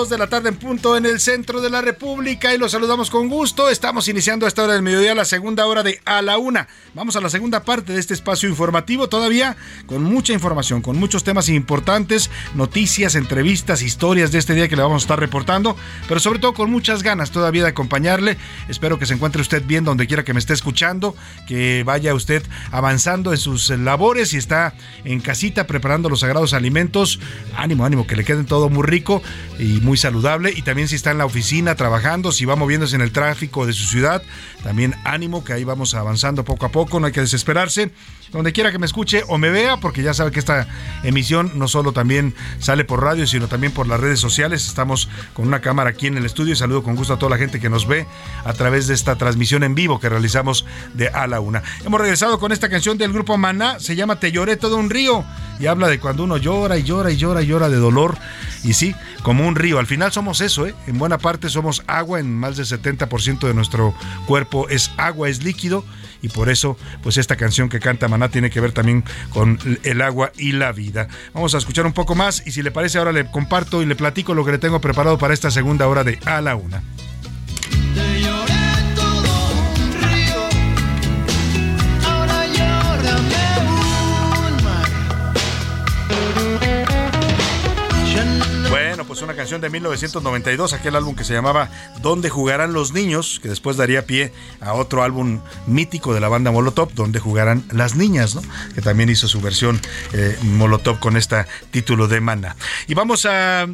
2 de la tarde en el centro de la República y los saludamos con gusto. Estamos iniciando a esta hora del mediodía la segunda hora de A la Una. Vamos a la segunda parte de este espacio informativo, todavía con mucha información, con muchos temas importantes, noticias, entrevistas, historias de este día que le vamos a estar reportando, pero sobre todo con muchas ganas todavía de acompañarle. Espero que se encuentre usted bien donde quiera que me esté escuchando, que vaya usted avanzando en sus labores y está en casita preparando los sagrados alimentos. Ánimo, ánimo, que le queden todo muy rico y muy saludable. Y también si está en la oficina trabajando, si va moviéndose en el tráfico de su ciudad, también ánimo que ahí vamos avanzando poco a poco, no hay que desesperarse donde quiera que me escuche o me vea, porque ya sabe que esta emisión no solo también sale por radio, sino también por las redes sociales. Estamos con una cámara aquí en el estudio y saludo con gusto a toda la gente que nos ve a través de esta transmisión en vivo que realizamos de A la Una. Hemos regresado con esta canción del grupo Maná, se llama Te lloré todo un río y habla de cuando uno llora y llora y llora y llora de dolor. Y sí, como un río. Al final somos eso, ¿eh? En buena parte somos agua, en más del 70% de nuestro cuerpo es agua, es líquido y por eso pues esta canción que canta Maná tiene que ver también con el agua y la vida. Vamos a escuchar un poco más y si le parece ahora le comparto y le platico lo que le tengo preparado para esta segunda hora de A la Una. Pues una canción de 1992, aquel álbum que se llamaba ¿Dónde jugarán los niños? que después daría pie a otro álbum mítico de la banda Molotov, ¿Dónde jugarán las niñas? ¿no? que también hizo su versión eh, Molotov con este título de Mana. Y vamos a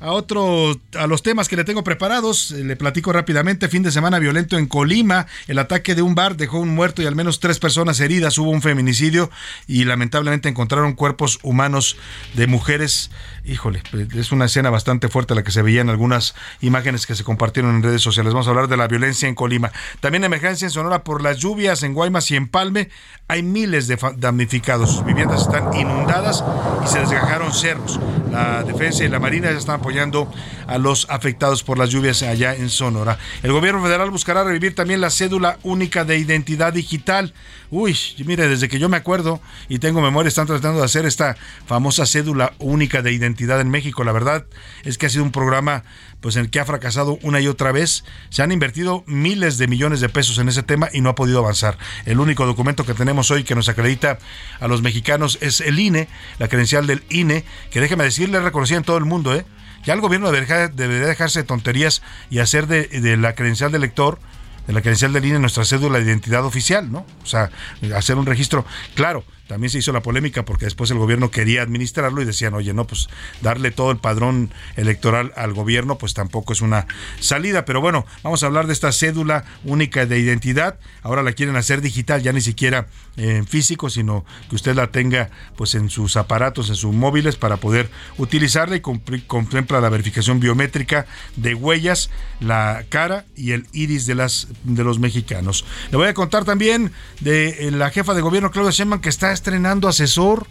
a otro, a los temas que le tengo preparados. Le platico rápidamente. Fin de semana violento en Colima. El ataque de un bar dejó un muerto y al menos tres personas heridas. Hubo un feminicidio y lamentablemente encontraron cuerpos humanos de mujeres. Híjole, es una escena bastante fuerte la que se veía en algunas imágenes que se compartieron en redes sociales. Vamos a hablar de la violencia en Colima. También emergencia en Sonora por las lluvias en Guaymas y en Palme. Hay miles de damnificados. Sus viviendas están inundadas y se desgajaron cerros. La defensa y la marina ya están apoyando a los afectados por las lluvias allá en Sonora. El gobierno federal buscará revivir también la cédula única de identidad digital. Uy, mire, desde que yo me acuerdo y tengo memoria, están tratando de hacer esta famosa cédula única de identidad en México. La verdad es que ha sido un programa pues en el que ha fracasado una y otra vez. Se han invertido miles de millones de pesos en ese tema y no ha podido avanzar. El único documento que tenemos hoy que nos acredita a los mexicanos es el INE, la credencial del INE, que déjeme decirle, reconocida en todo el mundo, ¿eh? Ya el gobierno debería, dejarse de tonterías y hacer de, la credencial del lector, de la credencial del INE, nuestra cédula de identidad oficial, ¿no? O sea, hacer un registro. Claro, también se hizo la polémica porque después el gobierno quería administrarlo y decían, oye, no, pues darle todo el padrón electoral al gobierno, pues tampoco es una salida. Pero bueno, vamos a hablar de esta cédula única de identidad. Ahora la quieren hacer digital, ya ni siquiera en físico, sino que usted la tenga pues en sus aparatos, en sus móviles para poder utilizarla y contempla la verificación biométrica de huellas, la cara y el iris de las de los mexicanos. Le voy a contar también de la jefa de gobierno Claudia Sheinbaum que está estrenando asesor.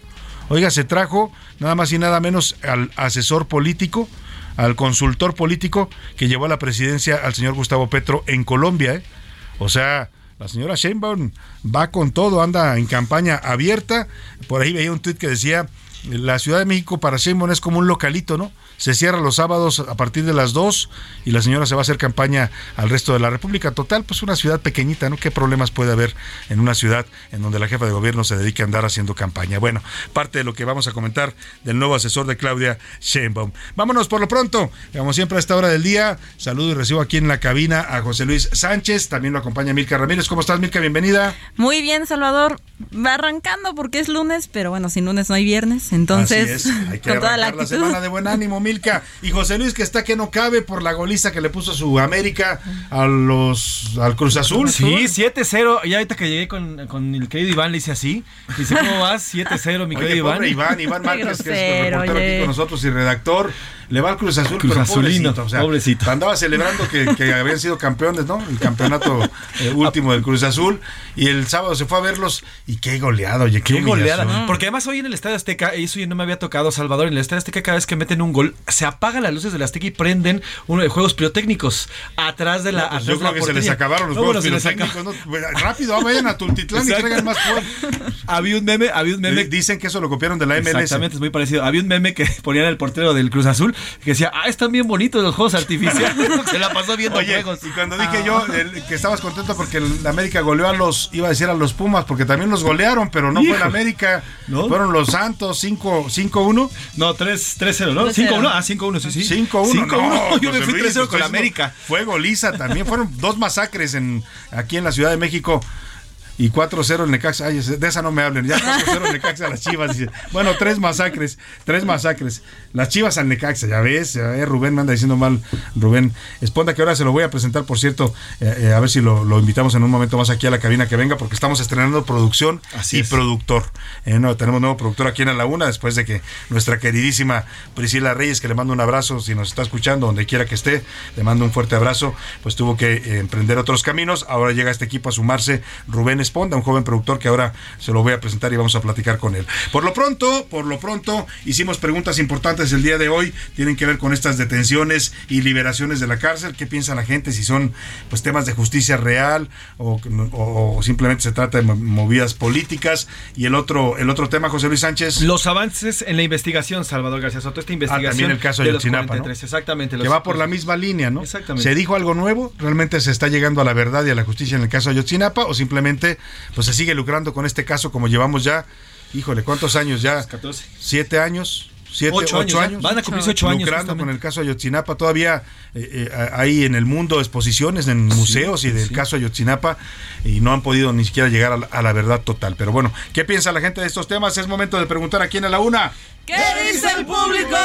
Oiga, se trajo nada más y nada menos al asesor político, al consultor político que llevó a la presidencia al señor Gustavo Petro en Colombia. ¿eh? O sea, la señora Sheinbaum va con todo, anda en campaña abierta. Por ahí veía un tuit que decía, la Ciudad de México para Sheinbaum es como un localito, ¿no? Se cierra los sábados a partir de las 2 y la señora se va a hacer campaña al resto de la República. Total, pues una ciudad pequeñita, ¿no? ¿Qué problemas puede haber en una ciudad en donde la jefa de gobierno se dedique a andar haciendo campaña? Bueno, parte de lo que vamos a comentar del nuevo asesor de Claudia Sheinbaum. Vámonos por lo pronto, como siempre a esta hora del día, saludo y recibo aquí en la cabina a José Luis Sánchez, también lo acompaña Milka Ramírez. ¿Cómo estás, Milka? Bienvenida. Muy bien, Salvador. Va arrancando porque es lunes, pero bueno, sin lunes no hay viernes, entonces hay que con toda la, la semana de buen ánimo, Milka. Y José Luis que está que no cabe por la goliza que le puso su América a los al Cruz Azul. Sí, 7-0. Y ahorita que llegué con, con, el querido Iván le hice así. Dice, ¿cómo vas? 7-0, mi querido Iván. Iván, Iván Márquez, que es el reportero aquí con nosotros y redactor le va al Cruz Azul, Cruz pero Azulino, pobrecito, o sea, pobrecito. Andaba celebrando que, que, habían sido campeones, ¿no? El campeonato eh, último del Cruz Azul. Y el sábado se fue a verlos Y qué goleado, oye, qué, Qué goleada. humillación. Porque además hoy en el Estadio Azteca, eso ya no me había tocado, Salvador, en el Estadio Azteca cada vez que meten un gol, se apagan las luces del Azteca y prenden uno de juegos pirotécnicos atrás de la No, pues atrás yo creo que se les acabaron los No, juegos bueno, pirotécnicos. ¿no? Rápido, ah, vayan a Tultitlán y traigan más fuego. Había un meme, había un meme. Dicen que eso lo copiaron de la MLS. Exactamente, es muy parecido. Había un meme que ponían el portero del Cruz Azul que decía, ah, están bien bonitos los juegos artificiales. se la pasó viendo Oye, juegos. y cuando dije yo el- que estabas contento porque el América goleó a los, iba a decir a los Pumas, porque también los golearon, pero no fue el Hijo. América, fueron los Santos 5 5-1. No, 3 3-0, ¿no? 5-1, ah, 5-1, sí, sí. 5-1, 5-1, no, yo me fui Luis, 3-0 pues con la América. Fue goliza también, fueron dos masacres en aquí en la Ciudad de México. Y 4-0 el Necaxa. Ay, de esa no me hablen. Ya 4-0 el Necaxa a las Chivas. Dice, Bueno, tres masacres. Tres masacres. Las Chivas al Necaxa, ya ves. ya ves, Rubén me anda diciendo mal. Rubén Esponda, que ahora se lo voy a presentar, por cierto. eh, eh, a ver si lo, lo invitamos en un momento más aquí a la cabina que venga, porque estamos estrenando producción y productor. Eh, no, tenemos nuevo productor aquí en la Una, después de que nuestra queridísima Priscila Reyes, que le mando un abrazo, si nos está escuchando, donde quiera que esté, le mando un fuerte abrazo, pues tuvo que eh, emprender otros caminos. Ahora llega este equipo a sumarse Rubén Esponda, un joven productor que ahora se lo voy a presentar y vamos a platicar con él. Por lo pronto, por lo pronto, hicimos preguntas importantes el día de hoy, tienen que ver con estas detenciones y liberaciones de la cárcel. ¿Qué piensa la gente? Si son pues temas de justicia real o, o- o simplemente se trata de mo- movidas políticas. Y el otro, el otro tema, José Luis Sánchez. Los avances en la investigación, Salvador García Soto, esta investigación Ah, también el caso de de los Ayotzinapa, ¿no? 43, exactamente. que va por la misma línea, ¿no? Exactamente. ¿Se dijo algo nuevo? ¿Realmente se está llegando a la verdad y a la justicia en el caso de Ayotzinapa? ¿O simplemente pues se sigue lucrando con este caso como llevamos ya, híjole, ¿cuántos años ya? 14. ¿Siete años? ¿Siete, Ocho ocho, años. Van a cumplirse ocho años, Lucrando con el caso Ayotzinapa. Todavía eh, eh, hay en el mundo exposiciones, en museos y del caso Ayotzinapa y no han podido ni siquiera llegar a la, a la verdad total. Pero bueno, ¿qué piensa la gente de estos temas? Es momento de preguntar aquí en la una. ¿Qué dice el público?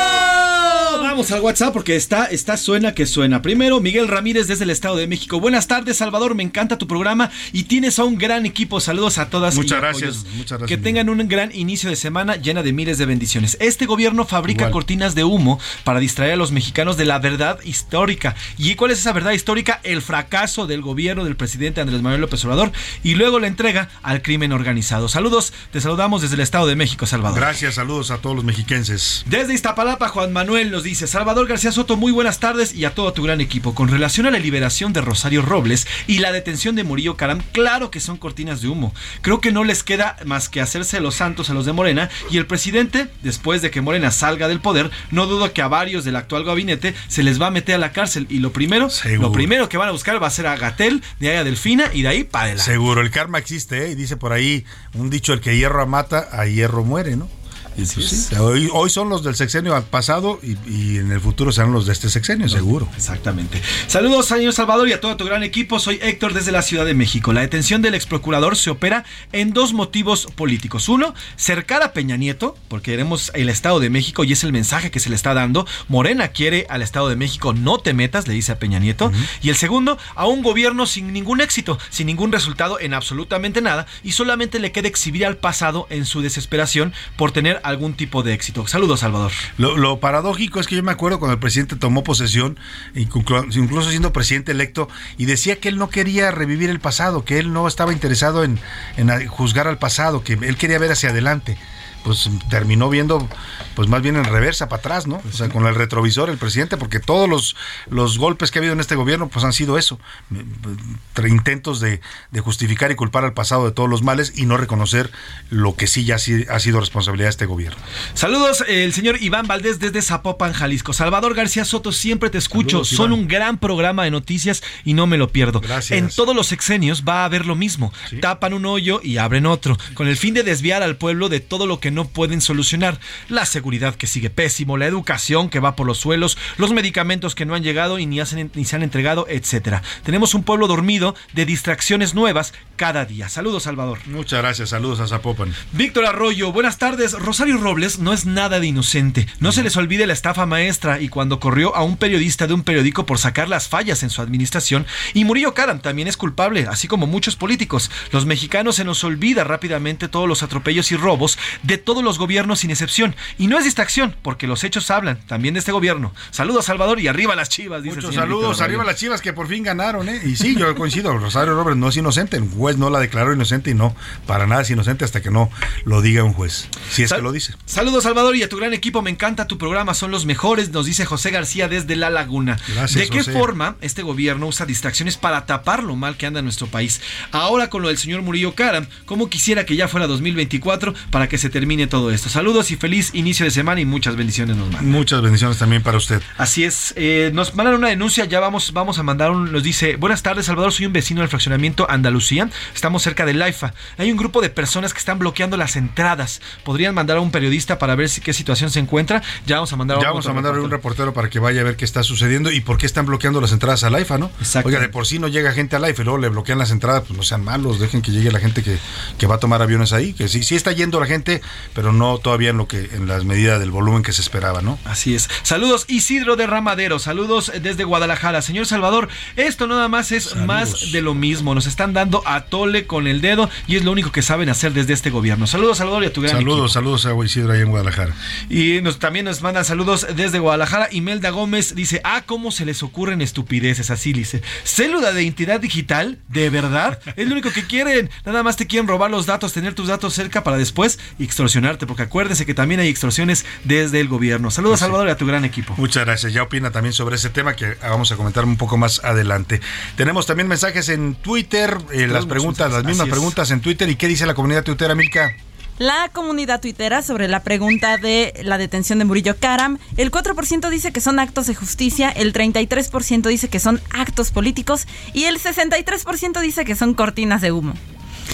Vamos al WhatsApp porque está, está suena que suena. Primero, Miguel Ramírez desde el Estado de México. Buenas tardes, Salvador. Me encanta tu programa y tienes a un gran equipo. Saludos a todas. Muchas y gracias, apoyos. muchas gracias, Que Miguel. tengan un gran inicio de semana llena de miles de bendiciones. Este gobierno fabrica Igual. cortinas de humo para distraer a los mexicanos de la verdad histórica. ¿Y cuál es esa verdad histórica? El fracaso del gobierno del presidente Andrés Manuel López Obrador y luego la entrega al crimen organizado. Saludos, te saludamos desde el Estado de México, Salvador. Gracias, saludos a todos los mexiquenses. Desde Iztapalapa, Juan Manuel nos dice, Salvador García Soto, muy buenas tardes y a todo tu gran equipo. Con relación a la liberación de Rosario Robles y la detención de Murillo Caram, claro que son cortinas de humo. Creo que no les queda más que hacerse los santos a los de Morena y el presidente, después de que Morena salga del poder, no dudo que a varios del actual gabinete se les va a meter a la cárcel y lo primero, lo primero que van a buscar va a ser a Gatel, de ahí a Delfina y de ahí para adelante. Seguro, el karma existe, ¿eh? Y dice por ahí un dicho, el que hierro mata, a hierro muere, ¿no? Pues sí, hoy, hoy son los del sexenio pasado y, y en el futuro serán los de este sexenio, seguro. Exactamente. Saludos, señor Salvador, y a todo tu gran equipo. Soy Héctor desde la Ciudad de México. La detención del ex procurador se opera en dos motivos políticos. Uno, cercar a Peña Nieto, porque queremos el Estado de México y es el mensaje que se le está dando. Morena quiere al Estado de México, no te metas, le dice a Peña Nieto. Y el segundo, a un gobierno sin ningún éxito, sin ningún resultado en absolutamente nada, y solamente le queda exhibir al pasado en su desesperación por tener algún tipo de éxito. Saludos, Salvador. Lo, paradójico es que yo me acuerdo cuando el presidente tomó posesión, inclu- incluso siendo presidente electo, y decía que él no quería revivir el pasado, que él no estaba interesado en, en juzgar al pasado, que él quería ver hacia adelante. Pues terminó viendo, pues más bien en reversa, para atrás, ¿no? O sea, con el retrovisor el presidente, porque todos los, los golpes que ha habido en este gobierno, pues han sido eso, eh, intentos de, de justificar y culpar al pasado de todos los males y no reconocer lo que sí ya ha si- ha sido responsabilidad de este gobierno. Saludos, el señor Iván Valdés desde Zapopan, Jalisco. Salvador García Soto, siempre te escucho. Saludos, Son un gran programa de noticias y no me lo pierdo. Gracias. En todos los sexenios va a haber lo mismo. Tapan un hoyo y abren otro, con el fin de desviar al pueblo de todo lo que no pueden solucionar. La seguridad que sigue pésimo, la educación que va por los suelos, los medicamentos que no han llegado y ni, hacen- ni se han entregado, etcétera. Tenemos un pueblo dormido de distracciones nuevas cada día. Saludos, Salvador. Muchas gracias, saludos a Zapopan. Víctor Arroyo, buenas tardes. Rosario Robles no es nada de inocente. No se les olvide la estafa maestra y cuando corrió a un periodista de un periódico por sacar las fallas en su administración. Y Murillo Karam también es culpable, así como muchos políticos. Los mexicanos se nos olvida rápidamente todos los atropellos y robos de todos los gobiernos sin excepción. Y no es distracción, porque los hechos hablan también de este gobierno. Saludos, Salvador, y arriba las chivas, dice Muchos saludos, arriba las chivas que por fin ganaron, ¿eh? Y sí, yo coincido, Rosario Robles no es inocente, el juez no la declaró inocente y no, para nada es inocente hasta que no lo diga un juez, si es Sal- que lo dice. Saludos Salvador y a tu gran equipo, me encanta tu programa, son los mejores, nos dice José García desde La Laguna. Gracias, ¿De qué José. forma este gobierno usa distracciones para tapar lo mal que anda en nuestro país? Ahora con lo del señor Murillo Caram, ¿cómo quisiera que ya fuera 2024 para que se termine todo esto? Saludos y feliz inicio de semana y muchas bendiciones nos mandan. Muchas bendiciones también para usted. Así es, eh, nos mandan una denuncia, ya vamos, vamos a mandar un, nos dice, buenas tardes Salvador, soy un vecino del fraccionamiento Andalucía, estamos cerca del Laifa, hay un grupo de personas que están bloqueando las entradas, podrían mandar a un periodista para ver si, qué situación se encuentra, ya vamos a mandar Ya un vamos a mandar un reportero. reportero para que vaya a ver qué está sucediendo y por qué están bloqueando las entradas al IFA, ¿no? Exacto. Oiga, de por sí no llega gente al IFA y luego le bloquean las entradas, pues no sean malos, dejen que llegue la gente que, que va a tomar aviones ahí, que sí, sí está yendo la gente, pero no todavía en lo que, en las medidas del volumen que se esperaba, ¿no? Así es. Saludos Isidro de Ramadero, saludos desde Guadalajara. Señor Salvador, esto nada más es más de lo mismo. Nos están dando a tole con el dedo y es lo único que saben hacer desde este gobierno. Saludos Salvador y a tu gran equipo. Saludos, saludos a Isidro ahí en Guadalajara. Y nos, también nos mandan saludos desde Guadalajara. Imelda Gómez dice, ah, ¿cómo se les ocurren estupideces? Así dice. Célula de identidad digital, ¿de verdad? Es lo único que quieren. Nada más te quieren robar los datos, tener tus datos cerca para después extorsionarte. Porque acuérdense que también hay extorsiones desde el gobierno. Saludos, Salvador, y a tu gran equipo. Muchas gracias. Ya opina también sobre ese tema que vamos a comentar un poco más adelante. Tenemos también mensajes en Twitter, eh, las preguntas, las mismas preguntas en Twitter. ¿Y qué dice la comunidad tuitera, Milka? La comunidad tuitera sobre la pregunta de la detención de Murillo Karam, el 4% dice que son actos de justicia, el 33% dice que son actos políticos y el 63% dice que son cortinas de humo.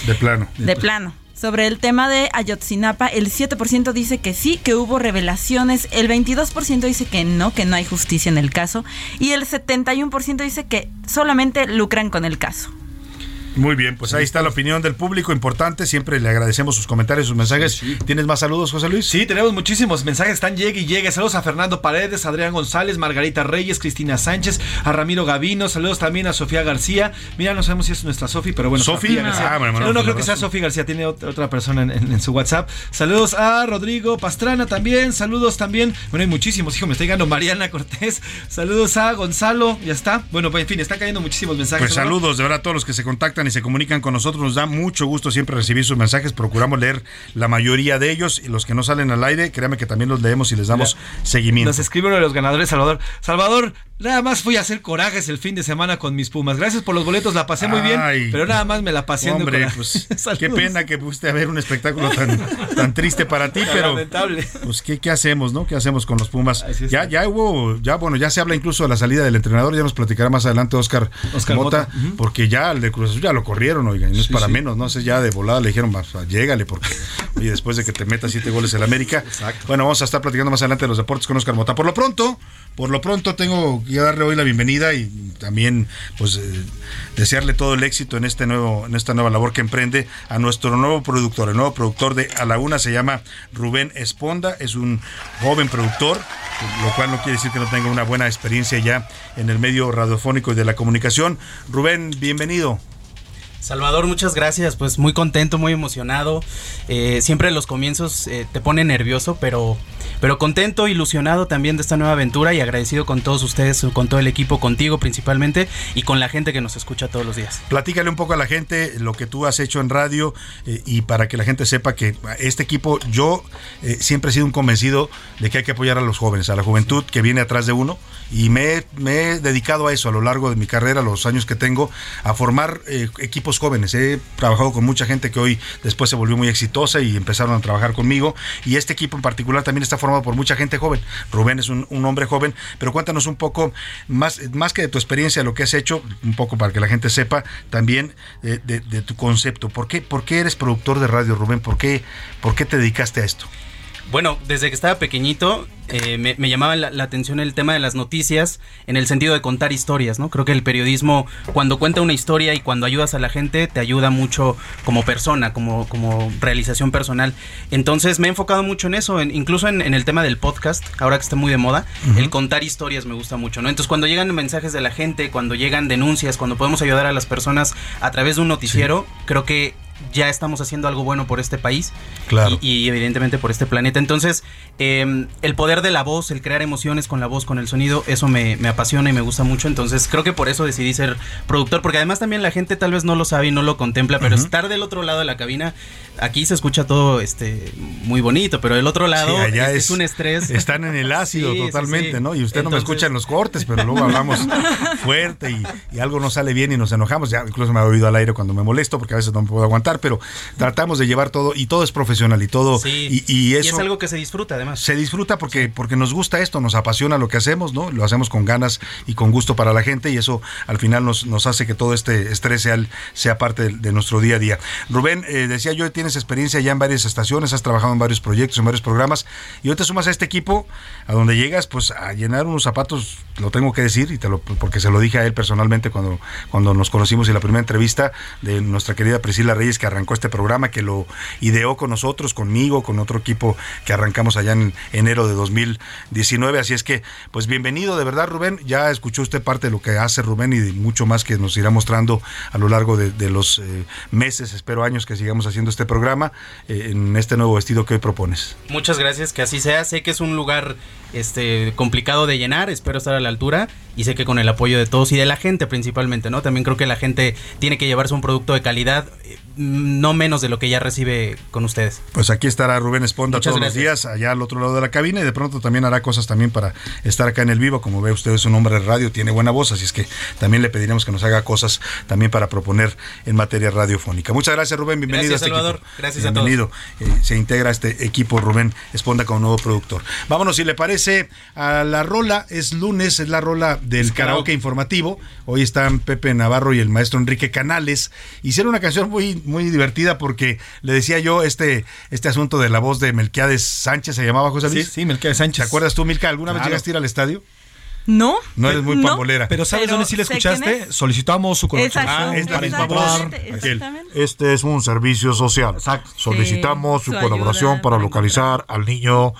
De plano. De plano. Sobre el tema de Ayotzinapa, el 7% dice que sí, que hubo revelaciones, el 22% dice que no, que no hay justicia en el caso, y el 71% dice que solamente lucran con el caso. Muy bien, pues ahí está la opinión del público, importante. Siempre le agradecemos sus comentarios, sus mensajes. ¿Tienes más saludos, José Luis? Sí, tenemos muchísimos mensajes, están llegue y llegue. Saludos a Fernando Paredes, Adrián González, Margarita Reyes, Cristina Sánchez, a Ramiro Gavino, saludos también a Sofía García. Mira, no sabemos si es nuestra Sofi, pero bueno, ¿Sofi? Sofía García. Ah, bueno, no, bueno, no pues creo que sea. Sofía García, tiene otra, otra persona en, en- en su WhatsApp. Saludos a Rodrigo Pastrana también, saludos también. Bueno, hay muchísimos, hijo, me está llegando Mariana Cortés. Saludos a Gonzalo, ya está. Bueno, pues en fin, están cayendo muchísimos mensajes. Pues saludos de verdad a todos los que se contactan y se comunican con nosotros. Nos da mucho gusto siempre recibir sus mensajes. Procuramos leer la mayoría de ellos y los que no salen al aire, créame que también los leemos y les damos seguimiento. Nos escribe uno de los ganadores, Salvador. Salvador, nada más fui a hacer corajes el fin de semana con mis Pumas. Gracias por los boletos, la pasé muy bien, Ay. pero nada más me la pasé Hombre, pues qué pena que fuiste a ver un espectáculo tan, tan triste para ti, pero lamentable. pues ¿qué, qué hacemos, ¿no? ¿Qué hacemos con los Pumas? Ya, ya hubo, ya bueno, ya se habla incluso de la salida del entrenador, ya nos platicará más adelante Oscar, Oscar Mota, porque ya el de Cruz Azul ya lo corrieron, oigan, y no es Sí, para sí. menos, no sé, ya de volada le dijeron, "Vas, llégale, porque oye, después de que te metas siete goles en la América. Bueno, vamos a estar platicando más adelante de los deportes con Oscar Mota. Por lo pronto, por lo pronto tengo que darle hoy la bienvenida y también pues eh, desearle todo el éxito en este nuevo en esta nueva labor que emprende a nuestro nuevo productor. El nuevo productor de A la Una se llama Rubén Esponda, es un joven productor, lo cual no quiere decir que no tenga una buena experiencia ya en el medio radiofónico y de la comunicación. Rubén, bienvenido. Salvador, muchas gracias. Pues muy contento, muy emocionado. Eh, siempre los comienzos eh, te pone nervioso, pero, pero contento, ilusionado también de esta nueva aventura y agradecido con todos ustedes, con todo el equipo, contigo principalmente y con la gente que nos escucha todos los días. Platícale un poco a la gente lo que tú has hecho en radio eh, y para que la gente sepa que este equipo, yo siempre he sido un convencido de que hay que apoyar a los jóvenes, a la juventud que viene atrás de uno y me, he- me he dedicado a eso a lo largo de mi carrera, los años que tengo, a formar eh, jóvenes. He trabajado con mucha gente que hoy después se volvió muy exitosa y empezaron a trabajar conmigo y este equipo en particular también está formado por mucha gente joven. Rubén es un, un hombre joven, pero cuéntanos un poco más, más que de tu experiencia, lo que has hecho, un poco para que la gente sepa también de, de- de tu concepto. ¿Por qué, ¿Por qué eres productor de radio, Rubén? ¿Por qué, ¿Por qué te dedicaste a esto? Bueno, desde que estaba pequeñito eh, me, me llamaba la, la atención el tema de las noticias en el sentido de contar historias, ¿no? Creo que el periodismo, cuando cuenta una historia y cuando ayudas a la gente, te ayuda mucho como persona, como, como realización personal. Entonces me he enfocado mucho en eso, en- incluso en, en el tema del podcast, ahora que está muy de moda, el contar historias me gusta mucho, ¿no? Entonces cuando llegan mensajes de la gente, cuando llegan denuncias, cuando podemos ayudar a las personas a través de un noticiero, creo que ya estamos haciendo algo bueno por este país Claro. y, y evidentemente por este planeta. Entonces, eh, el poder de la voz, el crear emociones con la voz, con el sonido, eso me, me apasiona y me gusta mucho. Entonces, creo que por eso decidí ser productor, porque además también la gente tal vez no lo sabe y no lo contempla, pero estar del otro lado de la cabina, aquí se escucha todo este muy bonito, pero del otro lado Sí, allá es, es- es un estrés. Están en el ácido Sí, totalmente, sí. ¿no? Y usted no me escucha en los cortes, pero luego hablamos fuerte y, y algo no sale bien y nos enojamos. Ya incluso me ha oído al aire cuando me molesto porque a veces no me puedo aguantar, pero tratamos de llevar todo y todo es profesional y todo. Sí. Y, y eso es algo que se disfruta además. se disfruta porque, porque nos gusta esto, nos apasiona lo que hacemos, ¿no? Lo hacemos con ganas y con gusto para la gente y eso al final nos, nos hace que todo este estrés sea, sea parte de, de nuestro día a día. Rubén, eh, decía yo, tienes experiencia ya en varias estaciones, has trabajado en varios proyectos, en varios programas y hoy te sumas a este equipo a donde llegas pues a llenar unos zapatos, lo tengo que decir y te lo, porque se lo dije a él personalmente cuando, cuando nos conocimos en la primera entrevista de nuestra querida Priscila Reyes que arrancó este programa, que lo ideó con nosotros, conmigo, con otro equipo que arrancamos allá en enero de 2019. Así es que, pues bienvenido, de verdad, Rubén. Ya escuchó usted parte de lo que hace Rubén y de mucho más que nos irá mostrando a lo largo de, los eh, meses, espero años que sigamos haciendo este programa eh, en este nuevo vestido que hoy propones. Muchas gracias, que así sea. Sé que es un lugar este complicado de llenar, espero estar a la altura y sé que con el apoyo de todos y de la gente principalmente, ¿no? También creo que la gente tiene que llevarse un producto de calidad, eh, no menos de lo que ya recibe con ustedes. Pues aquí estará Rubén Esponda Muchas todos los días, allá al otro lado de la cabina, y de pronto también hará cosas también para estar acá en el vivo. Como ve usted, es un hombre de radio, tiene buena voz, así es que también le pediremos que nos haga cosas también para proponer en materia radiofónica. Muchas gracias, Rubén. Bienvenido Gracias, a este Salvador. equipo. Gracias a Bienvenido. Eh, se integra este equipo Rubén Esponda como nuevo productor. Vámonos, si le parece, a la rola. Es lunes, es la rola del karaoke informativo. Hoy están Pepe Navarro y el maestro Enrique Canales. Hicieron una canción muy, muy divertida porque le decía yo este, este asunto de la voz de Melquiades Sánchez, se llamaba José Luis. Sí, sí, Melquiades Sánchez. ¿Te acuerdas tú, Milka? ¿Alguna vez llegaste a ir al estadio? No. No eres muy No. pambolera. Pero ¿sabes Pero dónde sí la escuchaste? es. Solicitamos su colaboración Exacto, Ah, es la misma voz. Este es un servicio social. Solicitamos Sí, su su colaboración ayuda para localizar al niño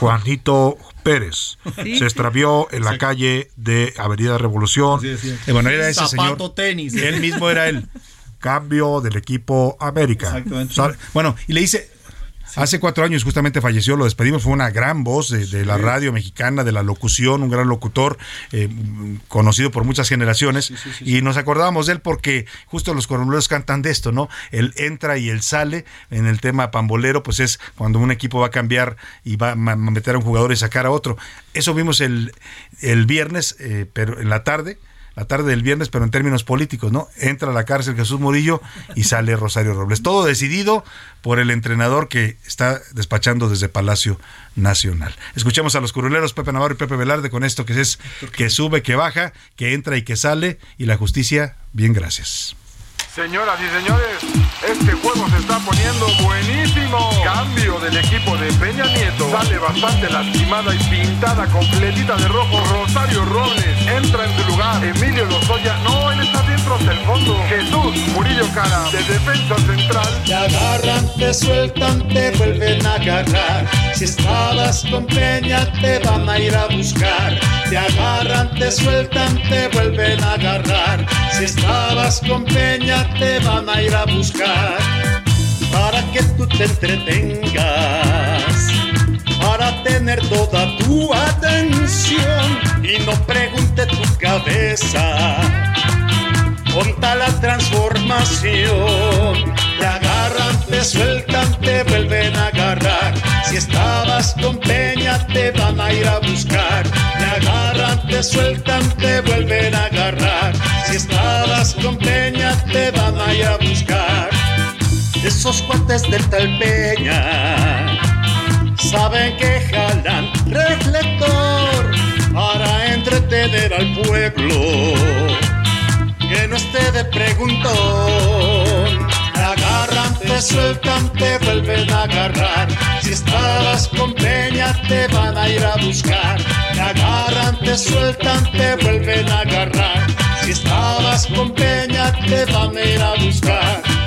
Juanito Pérez. Sí. Se extravió en la Exacto. calle de Avenida Revolución. Sí, sí. Eh, bueno, era ese Zapato, señor. tenis. Él mismo era el cambio del equipo América. Exactamente. Bueno, y le hice. Hace cuatro años justamente falleció, lo despedimos, fue una gran voz de, de la radio mexicana, de la locución, un gran locutor, eh, conocido por muchas generaciones, y nos acordábamos de él porque justo los coronelos cantan de esto, ¿no? Él entra y él sale, en el tema pambolero, pues es cuando un equipo va a cambiar y va a meter a un jugador y sacar a otro. Eso vimos el, el viernes, eh, pero en la tarde, la tarde del viernes, pero en términos políticos, ¿no? Entra a la cárcel Jesús Murillo y sale Rosario Robles. Todo decidido por el entrenador que está despachando desde Palacio Nacional. Escuchemos a los curuleros Pepe Navarro y Pepe Velarde con esto que es que sube, que baja, que entra y que sale, y la justicia, bien gracias. Señoras y señores, este juego se está poniendo buenísimo. Cambio del equipo de Peña Nieto. Sale bastante lastimada y pintada completita de rojo. Rosario Robles entra en su lugar. Emilio Lozoya, no, él está dentro hasta el fondo. Jesús Murillo Cara, de defensa central. Te agarran, te sueltan, te vuelven a agarrar. Si estabas con Peña, te van a ir a buscar. Te agarran, te sueltan, te vuelven a agarrar. Si estabas con Peña, te van a ir a buscar. Para que tú te entretengas. Para tener toda tu atención y no pregunte tu cabeza conta la transformación. Te agarran, te sueltan, te vuelven a agarrar. Si estabas con Peña, te van a ir a buscar. Te agarran, te sueltan, te vuelven a agarrar. Si estabas con Peña, te van a ir a buscar. Esos cuates del tal Peña saben que jalan reflector para entretener al pueblo que no esté de preguntón. Te agarran, te sueltan, te vuelven a agarrar. Si estabas con Peña, te van a ir a buscar. Te agarran, te sueltan, te vuelven a agarrar. Si estabas con Peña, te van a ir a buscar.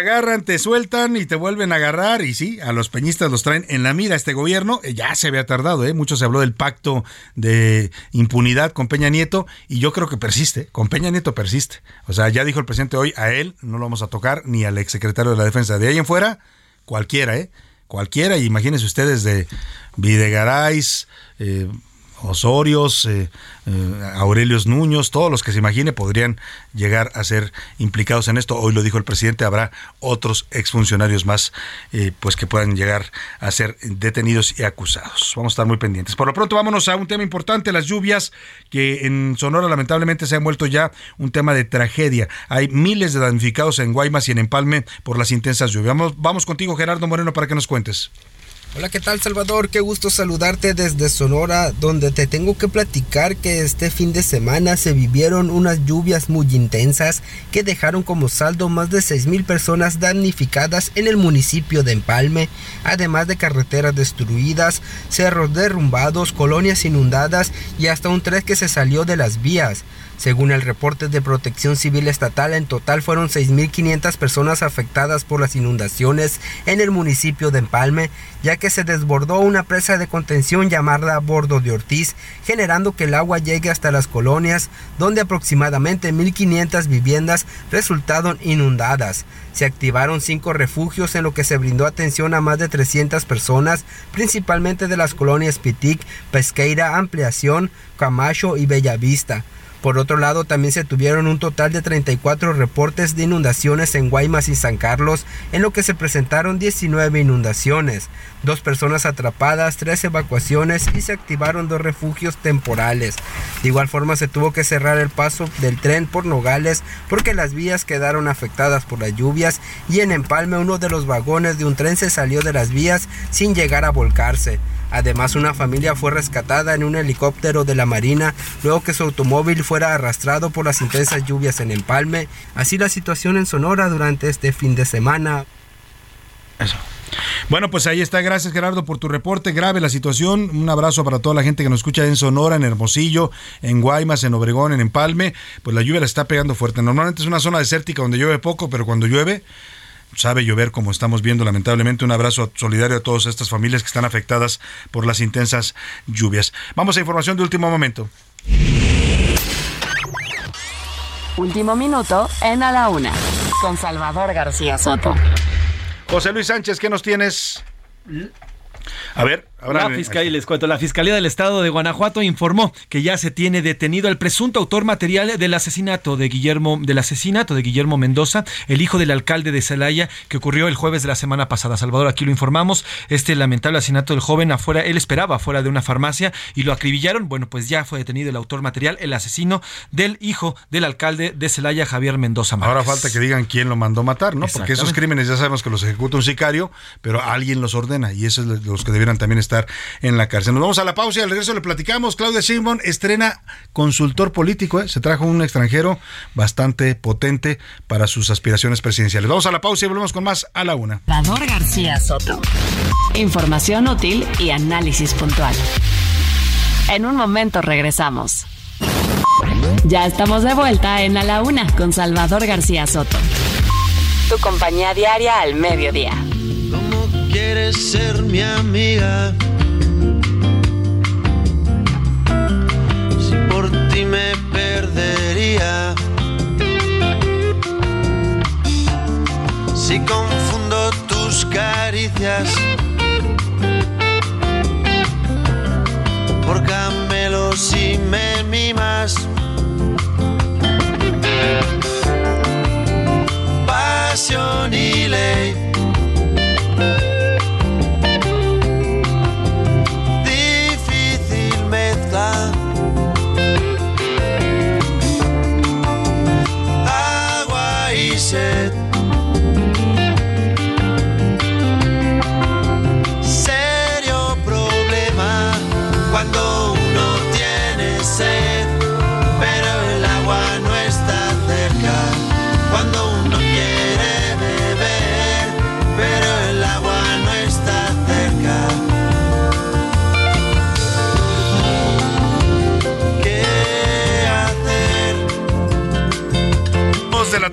Agarran, te sueltan y te vuelven a agarrar. Y sí, a los peñistas los traen en la mira este gobierno. Eh, Ya se había tardado, ¿eh? Mucho se habló del pacto de impunidad con Peña Nieto y yo creo que persiste. Con Peña Nieto persiste. O sea, ya dijo el presidente hoy, a él no lo vamos a tocar, ni al exsecretario de la Defensa. De ahí en fuera, cualquiera, ¿eh? Cualquiera. Y imagínense ustedes de Videgaray, eh, Osorios, eh, eh, Aurelios Nuños, todos los que se imagine podrían llegar a ser implicados en esto. Hoy lo dijo el presidente, habrá otros exfuncionarios más eh, pues que puedan llegar a ser detenidos y acusados. Vamos a estar muy pendientes. Por lo pronto vámonos a un tema importante, las lluvias que en Sonora lamentablemente se han vuelto ya un tema de tragedia. Hay miles de damnificados en Guaymas y en Empalme por las intensas lluvias. Vamos, vamos contigo Gerardo Moreno para que nos cuentes. Hola, ¿qué tal Salvador? Qué gusto saludarte desde Sonora, donde te tengo que platicar que este fin de semana se vivieron unas lluvias muy intensas que dejaron como saldo más de 6.000 personas damnificadas en el municipio de Empalme, además de carreteras destruidas, cerros derrumbados, colonias inundadas y hasta un tren que se salió de las vías. Según el reporte de Protección Civil Estatal, en total fueron 6.500 personas afectadas por las inundaciones en el municipio de Empalme, ya que se desbordó una presa de contención llamada Bordo de Ortiz, generando que el agua llegue hasta las colonias, donde aproximadamente 1.500 viviendas resultaron inundadas. Se activaron cinco refugios en lo que se brindó atención a más de 300 personas, principalmente de las colonias Pitic, Pesqueira, Ampliación, Camacho y Bellavista. Por otro lado, también se tuvieron un total de 34 reportes de inundaciones en Guaymas y San Carlos, en lo que se presentaron 19 inundaciones, dos personas atrapadas, tres evacuaciones y se activaron dos refugios temporales. De igual forma, se tuvo que cerrar el paso del tren por Nogales porque las vías quedaron afectadas por las lluvias y en Empalme uno de los vagones de un tren se salió de las vías sin llegar a volcarse. Además, una familia fue rescatada en un helicóptero de la Marina luego que su automóvil fuera arrastrado por las intensas lluvias en Empalme. Así la situación en Sonora durante este fin de semana. Bueno, pues ahí está. Gracias, Gerardo, por tu reporte. Grave la situación. Un abrazo para toda la gente que nos escucha en Sonora, en Hermosillo, en Guaymas, en Obregón, en Empalme. Pues la lluvia la está pegando fuerte. Normalmente es una zona desértica donde llueve poco, pero cuando llueve sabe llover como estamos viendo lamentablemente. Un abrazo solidario a todas estas familias que están afectadas por las intensas lluvias. Vamos a información de último momento. Último minuto en A la Una, con Salvador García Soto. José Luis Sánchez, ¿qué nos tienes? A ver, ahora la fiscalía, les cuento, la Fiscalía del Estado de Guanajuato informó que ya se tiene detenido al presunto autor material del asesinato de Guillermo, del asesinato de Guillermo Mendoza, el hijo del alcalde de Celaya, que ocurrió el jueves de la semana pasada. Salvador, aquí lo informamos. Este lamentable asesinato del joven afuera, él esperaba afuera de una farmacia y lo acribillaron. Bueno, pues ya fue detenido el autor material, el asesino del hijo del alcalde de Celaya, Javier Mendoza. Márquez. Ahora falta que digan quién lo mandó matar, ¿no? Porque esos crímenes ya sabemos que los ejecuta un sicario, pero alguien los ordena y esos es los que debieran también estar en la cárcel. Nos vamos a la pausa y al regreso le platicamos. Claudia Sheinbaum estrena consultor político, ¿eh? se trajo un extranjero bastante potente para sus aspiraciones presidenciales. Vamos a la pausa y volvemos con más a la una. Salvador García Soto. Información útil y análisis puntual. En un momento regresamos. Ya estamos de vuelta en A la Una con Salvador García Soto. Tu compañía diaria al mediodía. Quieres ser mi amiga. Si por ti me perdería. Si confundo tus caricias por camelos y me mimas. Pasión y ley.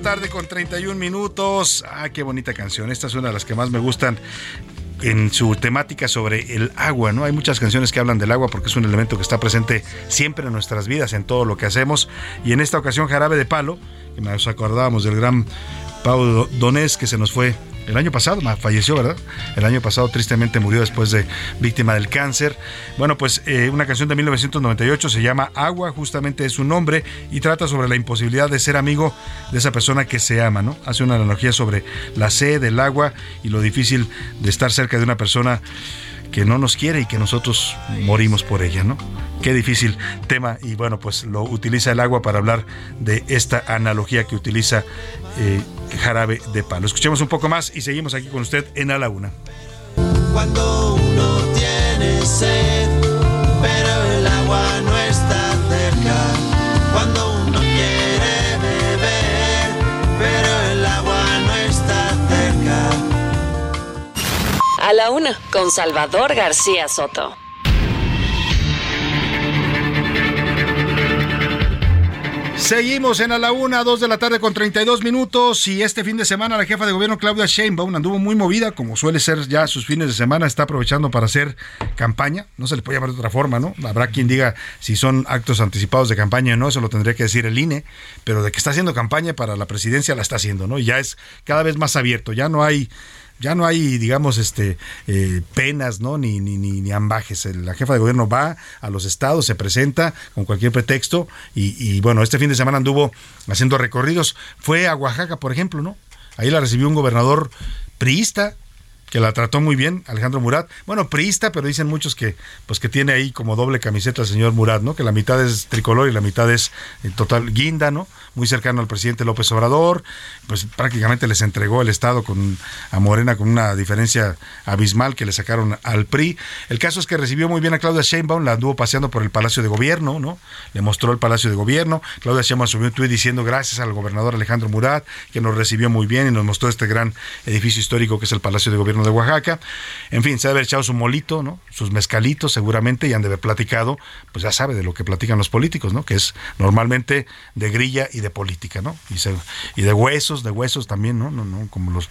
Tarde con 31 minutos. Ah, qué bonita canción. Esta es una de las que más me gustan en su temática sobre el agua, ¿no? Hay muchas canciones que hablan del agua porque es un elemento que está presente siempre en nuestras vidas, en todo lo que hacemos. Y en esta ocasión, Jarabe de Palo, que nos acordábamos del gran Pau Donés que se nos fue el año pasado, falleció, ¿verdad? El año pasado tristemente murió después de víctima del cáncer. Bueno, pues eh, una canción de 1998 se llama Agua, justamente es su nombre, y trata sobre la imposibilidad de ser amigo de esa persona que se ama, ¿no? Hace una analogía sobre la sed, el agua y lo difícil de estar cerca de una persona que no nos quiere y que nosotros morimos por ella, ¿no? Qué difícil tema y bueno, pues lo utiliza el agua para hablar de esta analogía que utiliza eh, jarabe de palo. Escuchemos un poco más y seguimos aquí con usted en A la Una. Cuando uno tiene sed, pero el agua no está cerca. Cuando uno quiere beber, pero el agua no está cerca. A la una, con Salvador García Soto. Seguimos en a la una, dos de la tarde con 32 minutos y este fin de semana la jefa de gobierno Claudia Sheinbaum anduvo muy movida, como suele ser ya sus fines de semana, está aprovechando para hacer campaña, no se le puede llamar de otra forma, ¿no? Habrá quien diga si son actos anticipados de campaña o no, eso lo tendría que decir el INE, pero de que está haciendo campaña para la presidencia la está haciendo, ¿no? Y ya es cada vez más abierto, ya no hay ya no hay, digamos, este eh, penas, ¿no? Ni, ni, ni, ni ambajes. La jefa de gobierno va a los estados, se presenta con cualquier pretexto y, y, bueno, este fin de semana anduvo haciendo recorridos. Fue a Oaxaca, por ejemplo, ¿no? Ahí la recibió un gobernador priista que la trató muy bien, Alejandro Murat. Bueno, priista, pero dicen muchos que pues que tiene ahí como doble camiseta el señor Murat, ¿no? Que la mitad es tricolor y la mitad es en total guinda, ¿no? Muy cercano al presidente López Obrador, pues prácticamente les entregó el Estado con a Morena con una diferencia abismal que le sacaron al PRI. El caso es que recibió muy bien a Claudia Sheinbaum, la anduvo paseando por el Palacio de Gobierno, ¿no? Le mostró el Palacio de Gobierno. Claudia Sheinbaum subió un tuit diciendo gracias al gobernador Alejandro Murat, que nos recibió muy bien y nos mostró este gran edificio histórico que es el Palacio de Gobierno de Oaxaca. En fin, se ha de haber echado su molito, ¿no? Sus mezcalitos seguramente y han de haber platicado, pues ya sabe de lo que platican los políticos, ¿no? Que es normalmente de grilla y de política, ¿no? Y, de huesos, de huesos también, ¿no? Como los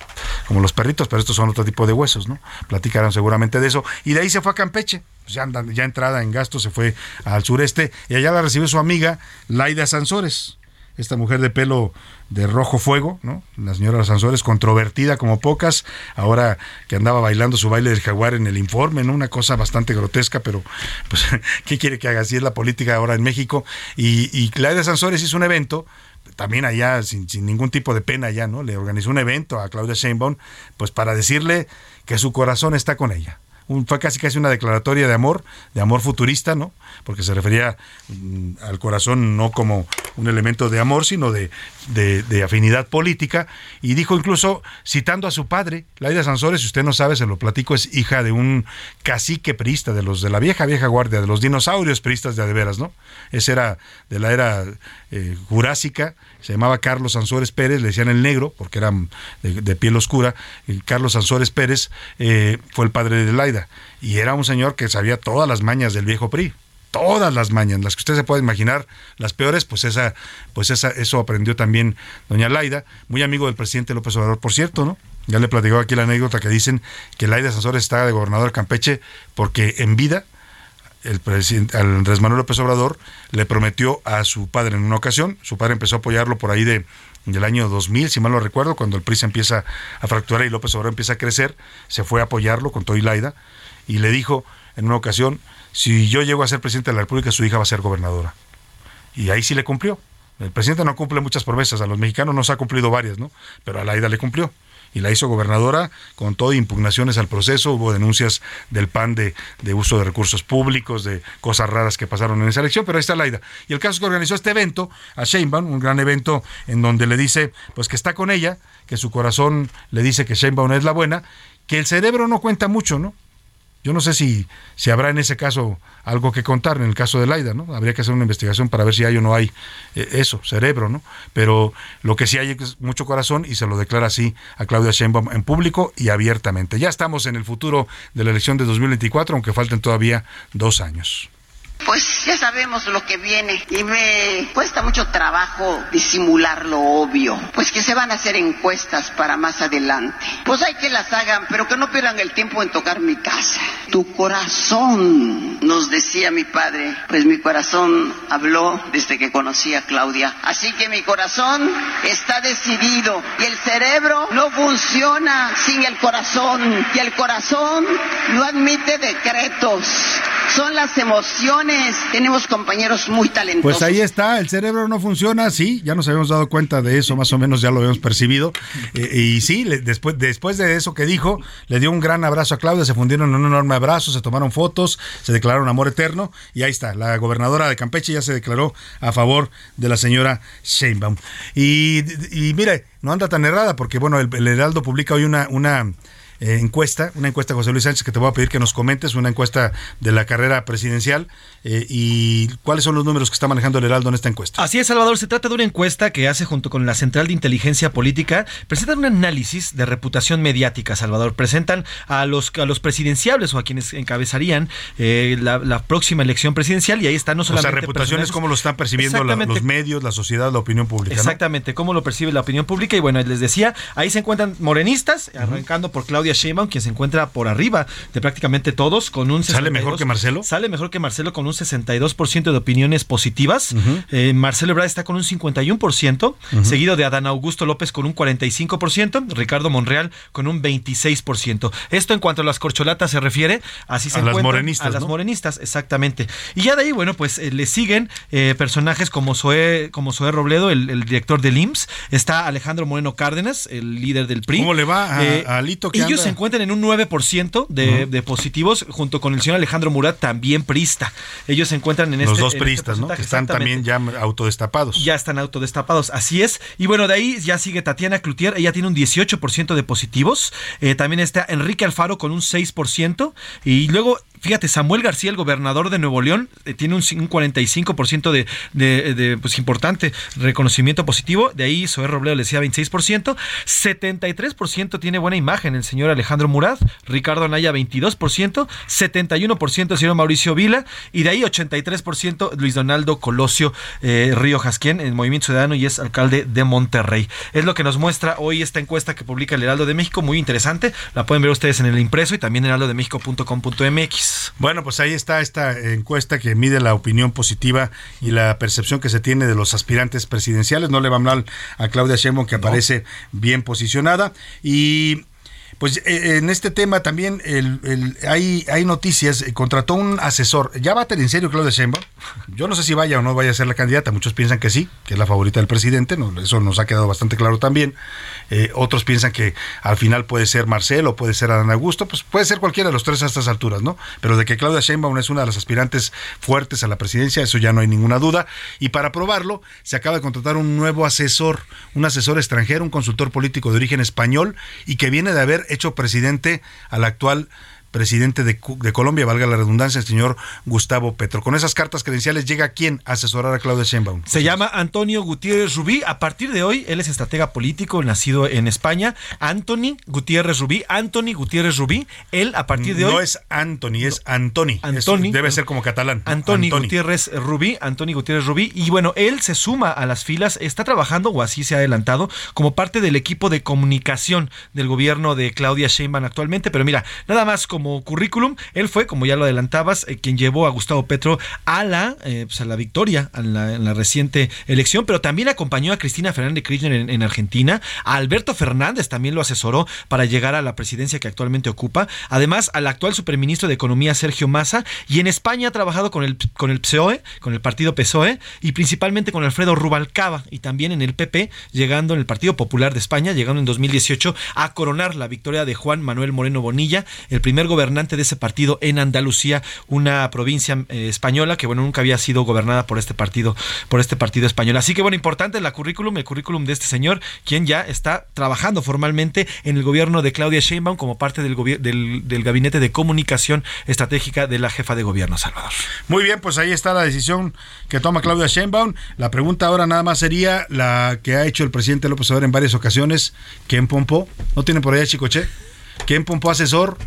como los perritos, pero estos son otro tipo de huesos, ¿no? Platicaron seguramente de eso y de ahí se fue a Campeche. Pues ya, ya entrada en gasto se fue al sureste y allá la recibió su amiga Laida Sansores esta mujer de pelo de rojo fuego, ¿no? La señora Sansores, controvertida como pocas, ahora que andaba bailando su baile del jaguar en el informe, ¿no? Una cosa bastante grotesca, pero pues, ¿qué quiere que haga? Así es la política ahora en México. Y, y Claudia Sansores hizo un evento también allá sin, ningún tipo de pena ya, ¿no? Le organizó un evento a Claudia Sheinbaum, pues para decirle que su corazón está con ella. Un, fue casi casi una declaratoria de amor, de amor futurista, ¿no? Porque se refería mm, al corazón no como un elemento de amor, sino de, de, afinidad política. Y dijo incluso, citando a su padre, Laida Sansores, si usted no sabe, se lo platico, es hija de un cacique priista, de los de la vieja, vieja guardia, de los dinosaurios priistas de adeveras, ¿no? Ese era de la era eh, jurásica, se llamaba Carlos Sansores Pérez, le decían el negro, porque era de, piel oscura. Carlos Sansores Pérez eh, fue el padre de Laida. Y era un señor que sabía todas las mañas del viejo PRI todas las mañas, las que usted se puede imaginar, las peores, pues esa, pues esa, eso aprendió también doña Laida, muy amigo del presidente López Obrador, por cierto, ¿no? Ya le platicó aquí la anécdota que dicen que Laida Sansores está de gobernador Campeche porque en vida el presidente Andrés Manuel López Obrador le prometió a su padre en una ocasión, su padre empezó a apoyarlo por ahí de del año 2000, si mal lo recuerdo, cuando el PRI se empieza a fracturar y López Obrador empieza a crecer, se fue a apoyarlo con todo y Laida y le dijo en una ocasión, si yo llego a ser presidente de la República, su hija va a ser gobernadora. Y ahí sí le cumplió. El presidente no cumple muchas promesas, a los mexicanos nos ha cumplido varias, ¿no? Pero a Laida le cumplió. Y la hizo gobernadora con todo impugnaciones al proceso, hubo denuncias del PAN de, uso de recursos públicos, de cosas raras que pasaron en esa elección, pero ahí está Laida. Y el caso es que organizó este evento a Sheinbaum, un gran evento en donde le dice pues que está con ella, que su corazón le dice que Sheinbaum es la buena, que el cerebro no cuenta mucho, ¿no? Yo no sé si, si habrá en ese caso algo que contar, en el caso de Laida, ¿no? Habría que hacer una investigación para ver si hay o no hay eh, eso, cerebro, ¿no? Pero lo que sí hay es mucho corazón y se lo declara así a Claudia Sheinbaum en público y abiertamente. Ya estamos en el futuro de la elección de 2024, aunque falten todavía dos años. Pues ya sabemos lo que viene y me cuesta mucho trabajo disimular lo obvio. Pues que se van a hacer encuestas para más adelante. Pues hay que las hagan, pero que no pierdan el tiempo en tocar mi casa. Tu corazón, nos decía mi padre. Pues mi corazón habló desde que conocí a Claudia. Así que mi corazón está decidido y el cerebro no funciona sin el corazón y el corazón no admite decretos. Son las emociones. Tenemos compañeros muy talentosos. Pues ahí está, el cerebro no funciona, sí, ya nos habíamos dado cuenta de eso, más o menos ya lo habíamos percibido. Eh, y sí, le- después, después de eso que dijo, le dio un gran abrazo a Claudia, se fundieron en un enorme abrazo, se tomaron fotos, se declararon amor eterno y ahí está, la gobernadora de Campeche ya se declaró a favor de la señora Sheinbaum. Y, y mire, no anda tan errada porque bueno, el, el Heraldo publica hoy una... una eh, encuesta, una encuesta José Luis Sánchez que te voy a pedir que nos comentes, una encuesta de la carrera presidencial eh, y cuáles son los números que está manejando el Heraldo en esta encuesta. Así es, Salvador. Se trata de una encuesta que hace junto con la Central de Inteligencia Política. Presentan un análisis de reputación mediática, Salvador. Presentan a los, a los presidenciables o a quienes encabezarían eh, la, la próxima elección presidencial y ahí está no O sea, solamente... reputación es cómo lo están percibiendo la- los medios, la sociedad, la opinión pública. ¿no? Exactamente, cómo lo percibe la opinión pública. Y bueno, les decía, ahí se encuentran morenistas, arrancando por Claudia Sheinbaum, quien se encuentra por arriba de prácticamente todos, con un ¿Sale mejor que Marcelo? Sale mejor que Marcelo con un 62% de opiniones positivas. Eh, Marcelo Ebrard está con un 51%, Ujú. seguido de Adán Augusto López con un 45%, Ricardo Monreal con un 26%. Esto en cuanto a las corcholatas se refiere, así se A las morenistas, a las ¿no? morenistas, exactamente. Y ya de ahí, bueno, pues eh, le siguen eh, personajes como Zoé, como Zoé Robledo, el, el director del IMSS, está Alejandro Moreno Cárdenas, el líder del PRI. ¿Cómo le va a- a Alito que Ellos se encuentran en un 9% de, de positivos, junto con el señor Alejandro Murat, también prista. Ellos se encuentran en Los este dos en este priistas, ¿no? Que están también ya autodestapados. ya están autodestapados, así es. Y bueno, de ahí ya sigue Tatiana Cloutier, ella tiene un 18% de positivos. Eh, también está Enrique Alfaro con un 6%. Y luego, fíjate, Samuel García, el gobernador de Nuevo León, eh, tiene un, cin- un 45% de, pues, importante reconocimiento positivo. De ahí Zoé Robledo le decía 26%. 73% tiene buena imagen el señor Alejandro Murat. Ricardo Anaya 22%. 71% el señor Mauricio Vila. Y de ahí 83% Luis Donaldo Colosio eh, Río Jasquien en Movimiento Ciudadano y es alcalde de Monterrey. Es lo que nos muestra hoy esta encuesta que publica el Heraldo de México, muy interesante. La pueden ver ustedes en el impreso y también en heraldodemexico.com.mx. Bueno, pues ahí está esta encuesta que mide la opinión positiva y la percepción que se tiene de los aspirantes presidenciales. No le va mal a Claudia Sheinbaum, que aparece bien posicionada. Y pues eh, en este tema también el- el- hay, hay noticias. eh, Contrató un asesor. ¿Ya va a tener en serio Claudia Sheinbaum? Yo no sé si vaya o no vaya a ser la candidata. Muchos piensan que sí, que es la favorita del presidente. no, eso nos ha quedado bastante claro también. Eh, otros piensan que al final puede ser Marcelo, puede ser Adán Augusto. Pues puede ser cualquiera de los tres a estas alturas, ¿no? Pero de que Claudia Sheinbaum es una de las aspirantes fuertes a la presidencia, eso ya no hay ninguna duda. Y para probarlo, se acaba de contratar un nuevo asesor, un asesor extranjero, un consultor político de origen español y que viene de haber hecho presidente al actual presidente de, Colombia, valga la redundancia, el señor Gustavo Petro. Con esas cartas credenciales llega quién a asesorar a Claudia Sheinbaum. Se llama Antonio Gutiérrez Rubí. A partir de hoy, él es estratega político, nacido en España. Anthony Gutiérrez Rubí. Anthony Gutiérrez Rubí. Él, a partir de hoy. No es Anthony, es Antoni. Antoni. Debe ser como catalán. Anthony Antoni. Gutiérrez Rubí, Anthony Gutiérrez Rubí, y bueno, él se suma a las filas, está trabajando, o así se ha adelantado, como parte del equipo de comunicación del gobierno de Claudia Sheinbaum actualmente, pero mira, nada más como currículum, él fue, como ya lo adelantabas, eh, quien llevó a Gustavo Petro a la, eh, pues, a la victoria en la, en la reciente elección, pero también acompañó a Cristina Fernández de Kirchner en, en Argentina, a Alberto Fernández también lo asesoró para llegar a la presidencia que actualmente ocupa, además al actual superministro de Economía Sergio Massa, y en España ha trabajado con el, con el PSOE, con el partido PSOE, y principalmente con Alfredo Rubalcaba, y también en el PP, llegando en el Partido Popular de España, llegando en 2018 a coronar la victoria de Juan Manuel Moreno Bonilla, el primer gobernante de ese partido en Andalucía, una provincia eh, española que bueno nunca había sido gobernada por este partido, por este partido español. Así que bueno, importante la currículum, el currículum de este señor, quien ya está trabajando formalmente en el gobierno de Claudia Sheinbaum como parte del, gabinete de comunicación estratégica de la jefa de gobierno, Salvador. Muy bien, pues ahí está la decisión que toma Claudia Sheinbaum. La pregunta ahora nada más sería la que ha hecho el presidente López Obrador en varias ocasiones. ¿Quién pompó? ¿No tiene por allá Chicoche? ¿Quién pompó asesor?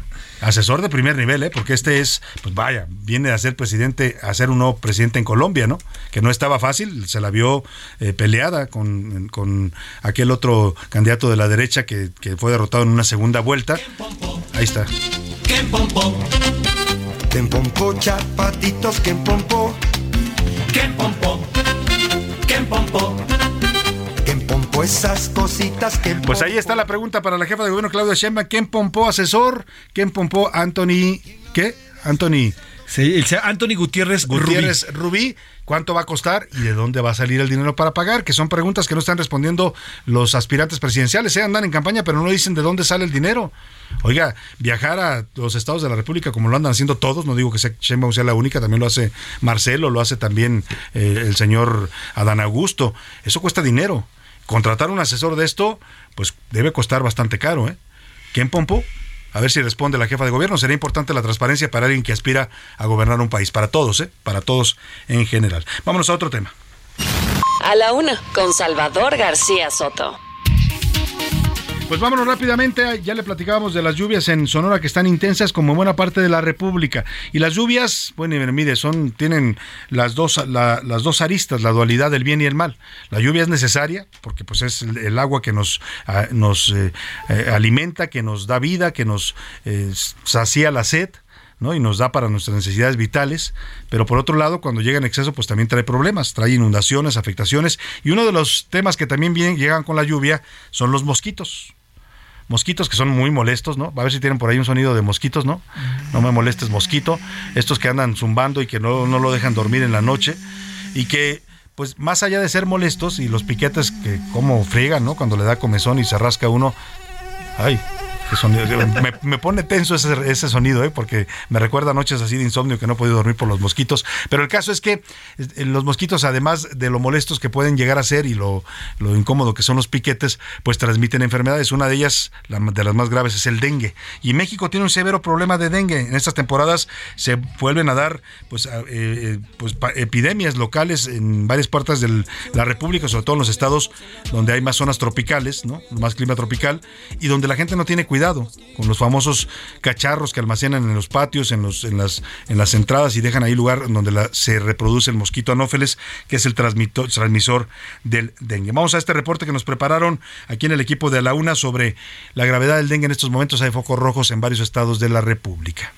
Asesor de primer nivel, ¿eh? porque este es, pues vaya, viene a ser presidente, a ser un nuevo presidente en Colombia, ¿no? Que no estaba fácil, se la vio eh, peleada con, con aquel otro candidato de la derecha que, que fue derrotado en una segunda vuelta. Ahí está. Chapatitos. Esas cositas que Pues ahí está la pregunta para la jefa de gobierno Claudia Sheinbaum. ¿Quién pompó asesor? ¿Quién pompó Anthony? ¿Qué? Anthony. Sí, Anthony Gutiérrez, Gutiérrez Rubí. ¿Cuánto va a costar y de dónde va a salir el dinero para pagar? Que son preguntas que no están respondiendo los aspirantes presidenciales. Se andan en campaña, pero no dicen de dónde sale el dinero. Oiga, viajar a los estados de la República como lo andan haciendo todos, no digo que sea- Sheinbaum sea la única, también lo hace Marcelo, lo hace también eh, el señor Adán Augusto. Eso cuesta dinero. Contratar un asesor de esto, pues debe costar bastante caro, ¿eh? ¿Quién pompó? A ver si responde la jefa de gobierno. Sería importante la transparencia para alguien que aspira a gobernar un país. Para todos, ¿eh? Para todos en general. Vámonos a otro tema. A la una, con Salvador García Soto. Pues vámonos rápidamente. Ya le platicábamos de las lluvias en Sonora que están intensas como en buena parte de la República. Y las lluvias, bueno, mire, son, tienen las dos, la- las dos aristas, la dualidad del bien y el mal. La lluvia es necesaria porque pues es el, agua que nos, ah, nos eh, eh, alimenta, que nos da vida, que nos eh, la sed. ¿no? y nos da para nuestras necesidades vitales, pero por otro lado, cuando llega en exceso, pues también trae problemas, trae inundaciones, afectaciones, y uno de los temas que también vienen, llegan con la lluvia son los mosquitos. Mosquitos que son muy molestos, ¿no? A ver si tienen por ahí un sonido de mosquitos, ¿no? No me molestes, mosquito. Estos que andan zumbando y que no, no lo dejan dormir en la noche. Y que, pues, más allá de ser molestos y los piquetes que como friegan, ¿no? Cuando le da comezón y se rasca uno. Ay, qué sonido. Me, me pone tenso ese, ese sonido, ¿eh? Porque me recuerda noches así de insomnio que no he podido dormir por los mosquitos. Pero el caso es que eh, los mosquitos, además de lo molestos que pueden llegar a ser y lo, lo incómodo que son los piquetes, pues transmiten enfermedades. Una de ellas, la de las más graves, es el dengue. Y México tiene un severo problema de dengue. En estas temporadas se vuelven a dar pues, eh, eh, pues epidemias locales en varias partes de la República, sobre todo en los estados donde hay más zonas tropicales, ¿no? más clima tropical, y donde la gente no tiene cuidado con los famosos cacharros que almacenan en los patios, en, las, en las entradas y dejan ahí lugar donde la- se reproduce el mosquito anófeles, que es el transmisor del dengue. Vamos a este reporte que nos prepararon aquí en el equipo de la UNA sobre la gravedad del dengue en estos momentos. Hay focos rojos en varios estados de la República.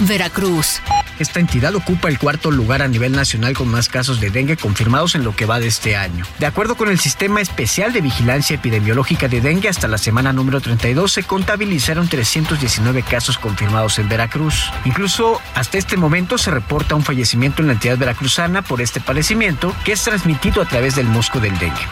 Veracruz. Esta entidad ocupa el cuarto lugar a nivel nacional con más casos de dengue confirmados en lo que va de este año. De acuerdo con el Sistema Especial de Vigilancia Epidemiológica de Dengue, hasta la semana número 32 se contabilizaron 319 casos confirmados en Veracruz. Incluso hasta este momento se reporta un fallecimiento en la entidad veracruzana por este padecimiento que es transmitido a través del mosco del dengue.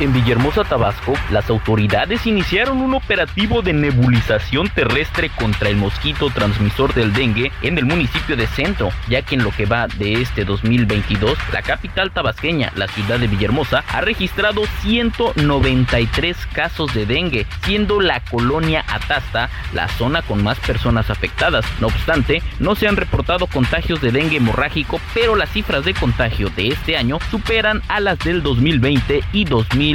En Villahermosa, Tabasco, las autoridades iniciaron un operativo de nebulización terrestre contra el mosquito transmisor del dengue en el municipio de Centro, ya que en lo que va de este 2022, la capital tabasqueña, la ciudad de Villahermosa, ha registrado 193 casos de dengue, siendo la colonia Atasta la zona con más personas afectadas. No obstante, no se han reportado contagios de dengue hemorrágico, pero las cifras de contagio de este año superan a las del 2020 y 2021.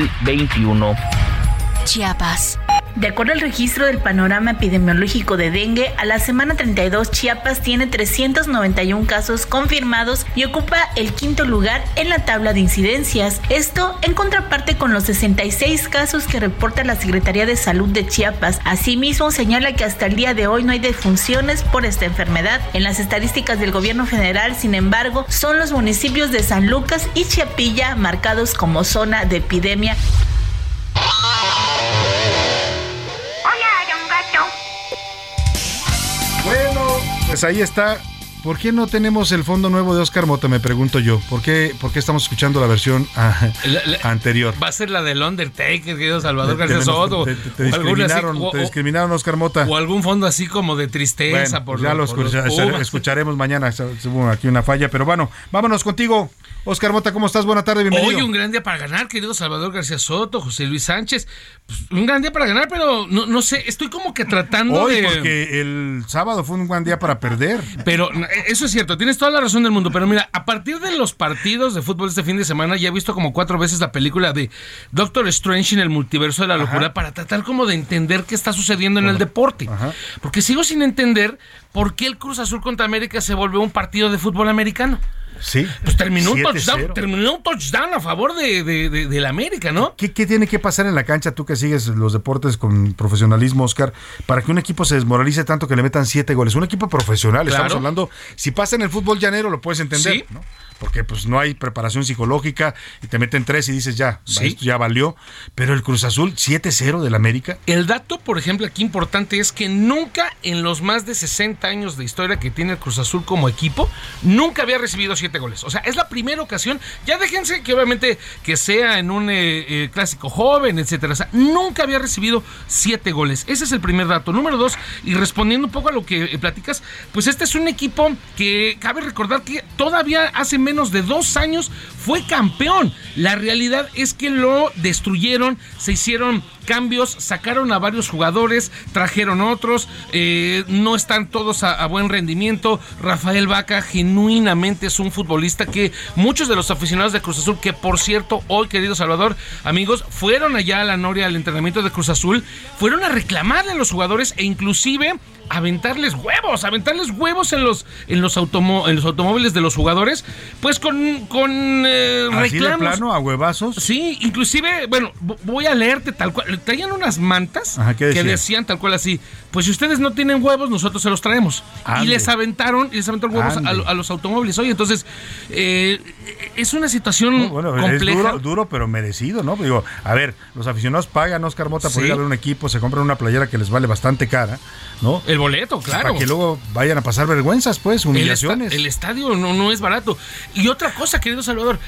Chiapas. De acuerdo al registro del panorama epidemiológico de dengue, a la semana 32 Chiapas tiene 391 casos confirmados y ocupa el quinto lugar en la tabla de incidencias. Esto en contraparte con los 66 casos que reporta la Secretaría de Salud de Chiapas. Asimismo, señala que hasta el día de hoy no hay defunciones por esta enfermedad. En las estadísticas del gobierno federal, sin embargo, son los municipios de San Lucas y Chiapilla marcados como zona de epidemia. Pues ahí está. ¿Por qué no tenemos el fondo nuevo de Oscar Mota? Me pregunto yo. ¿Por qué, por qué estamos escuchando la versión ah, anterior? Va a ser la del Undertaker, querido Salvador García Soto. te- así, discriminaron, o- te o- discriminaron, Oscar Mota. O algún fondo así como de tristeza Bueno, por pues ya lo por escucha- Pumas. escucharemos mañana. Hubo aquí una falla, pero bueno, vámonos contigo. Oscar Mota, ¿cómo estás? Buena tarde, bienvenido. Hoy un gran día para ganar, querido Salvador García Soto, José Luis Sánchez. Pues, un gran día para ganar, pero no, no sé, estoy como que tratando Hoy, de... porque el sábado fue un buen día para perder. Pero no, eso es cierto, tienes toda la razón del mundo. Pero mira, a partir de los partidos de fútbol este fin de semana, ya he visto como cuatro veces la película de Doctor Strange en el multiverso de la locura para tratar como de entender qué está sucediendo en el deporte. Porque sigo sin entender por qué el Cruz Azul contra América se volvió un partido de fútbol americano. Sí. Pues terminó un 7-0. touchdown, terminó un touchdown a favor de, de, de- de la América, ¿no? ¿Qué, qué tiene que pasar en la cancha, tú que sigues los deportes con profesionalismo, Oscar, para que un equipo se desmoralice tanto que le metan siete goles? Un equipo profesional, estamos hablando, si pasa en el fútbol llanero lo puedes entender, Sí. ¿no? Porque pues no hay preparación psicológica y te meten tres y dices ya, Sí. esto ya valió. Pero el Cruz Azul 7-0 del América. El dato, por ejemplo, aquí importante es que nunca en los más de 60 años de historia que tiene el Cruz Azul como equipo, nunca había recibido siete goles. O sea, es la primera ocasión. Ya déjense que obviamente que sea en un eh, eh, clásico joven, etcétera. O sea, nunca había recibido siete goles. Ese es el primer dato. Número dos, y respondiendo un poco a lo que eh, platicas, pues este es un equipo que cabe recordar que todavía hace menos de dos años fue campeón. La realidad es que lo destruyeron, se hicieron cambios, sacaron a varios jugadores, trajeron otros, eh, no están todos a, a buen rendimiento. Rafael Vaca genuinamente es un futbolista que muchos de los aficionados de Cruz Azul, que por cierto, hoy querido Salvador, amigos, fueron allá a la Noria al entrenamiento de Cruz Azul, fueron a reclamarle a los jugadores e inclusive aventarles huevos, aventarles huevos en los en los, automo- en los automóviles de los jugadores, pues con, con eh, Así de reclamos. plano, a huevazos. Sí, inclusive, bueno, vo- voy a leerte tal cual. Traían unas mantas Ajá, ¿qué que decían? tal cual así. Pues si ustedes no tienen huevos, nosotros se los traemos. Ande. Y les aventaron, y les aventaron huevos a, los automóviles. Oye, entonces, eh, es una situación Bueno, es compleja. duro, duro, pero merecido, ¿no? Digo, a ver, los aficionados pagan Oscar Mota por Sí. ir a ver un equipo, se compran una playera que les vale bastante cara, ¿no? El boleto, claro. Para que luego vayan a pasar vergüenzas, pues, El, humillaciones. esta- el estadio no, no es barato. Y otra cosa, querido Salvador,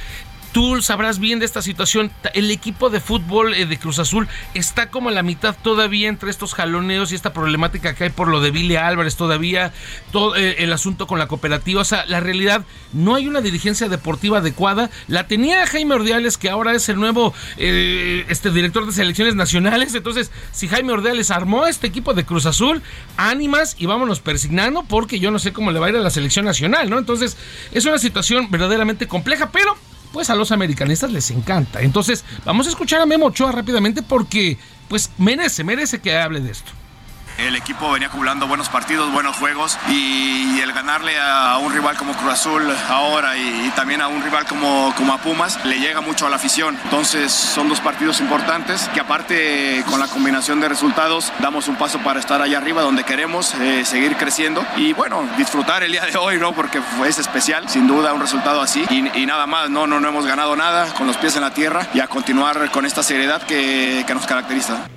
tú sabrás bien de esta situación. El equipo de fútbol eh, de Cruz Azul está como a la mitad todavía entre estos jaloneos y esta problemática que hay por lo de Billy Álvarez todavía, todo eh, el asunto con la cooperativa. O sea, la realidad, no hay una dirigencia deportiva adecuada. La tenía Jaime Ordiales, que ahora es el nuevo eh, este director de selecciones nacionales. Entonces, si Jaime Ordiales armó este equipo de Cruz Azul, ánimas y vámonos persignando porque yo no sé cómo le va a ir a la selección nacional, ¿no? Entonces, es una situación verdaderamente compleja, pero pues a los americanistas les encanta. Entonces, vamos a escuchar a Memo Ochoa rápidamente porque pues merece, merece que hable de esto. El equipo venía acumulando buenos partidos, buenos juegos y, el ganarle a un rival como Cruz Azul ahora y, también a un rival como, como a Pumas le llega mucho a la afición. Entonces son dos partidos importantes que aparte con la combinación de resultados damos un paso para estar allá arriba donde queremos eh, seguir creciendo y bueno, disfrutar el día de hoy, ¿no? Porque es especial, sin duda un resultado así y, y nada más, no, no, no hemos ganado nada con los pies en la tierra y a continuar con esta seriedad que, que nos caracteriza.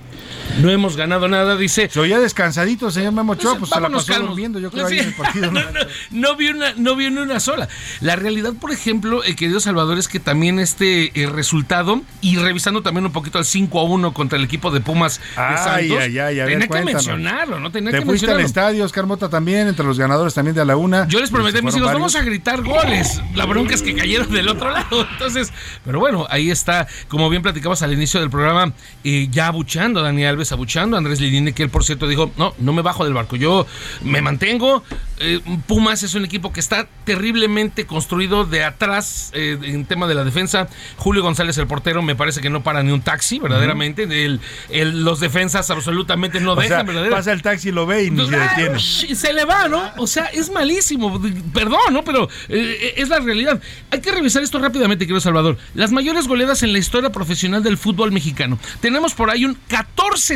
No hemos ganado nada, dice. Se oía descansadito, señor Memo Ochoa, Pues, se la pasó calmos. durmiendo, yo creo, Sí. ahí en el partido. ¿no? no, no, no vi una, no vi ni una sola. La realidad, por ejemplo, eh, querido Salvador, es que también este eh, resultado, y revisando también un poquito al 5 a 1 contra el equipo de Pumas de Ay, Santos, ay, ay, a ver, tenía que mencionarlo, ¿no? Tenía Te que fuiste al mencionarlo. estadio, Oscar Mota también, entre los ganadores también de a la una. Yo les prometí a mis hijos, vamos a gritar goles. La bronca es que cayeron del otro lado. Entonces, pero bueno, ahí está, como bien platicabas al inicio del programa, eh, ya abuchando a Dani Abuchando a Andrés Lilini, que él, por cierto, dijo, no, no me bajo del barco, yo me mantengo. Eh, Pumas es un equipo que está terriblemente construido de atrás eh, en tema de la defensa. Julio González, el portero, me parece que no para ni un taxi, verdaderamente. El- el- los defensas absolutamente no O sea, dejan, verdaderamente. pasa el taxi lo ve y ni se detiene. Y se le va, ¿no? O sea, es malísimo. Perdón, ¿no? Pero eh, es la realidad. Hay que revisar esto rápidamente, querido Salvador. Las mayores goleadas en la historia profesional del fútbol mexicano. Tenemos por ahí un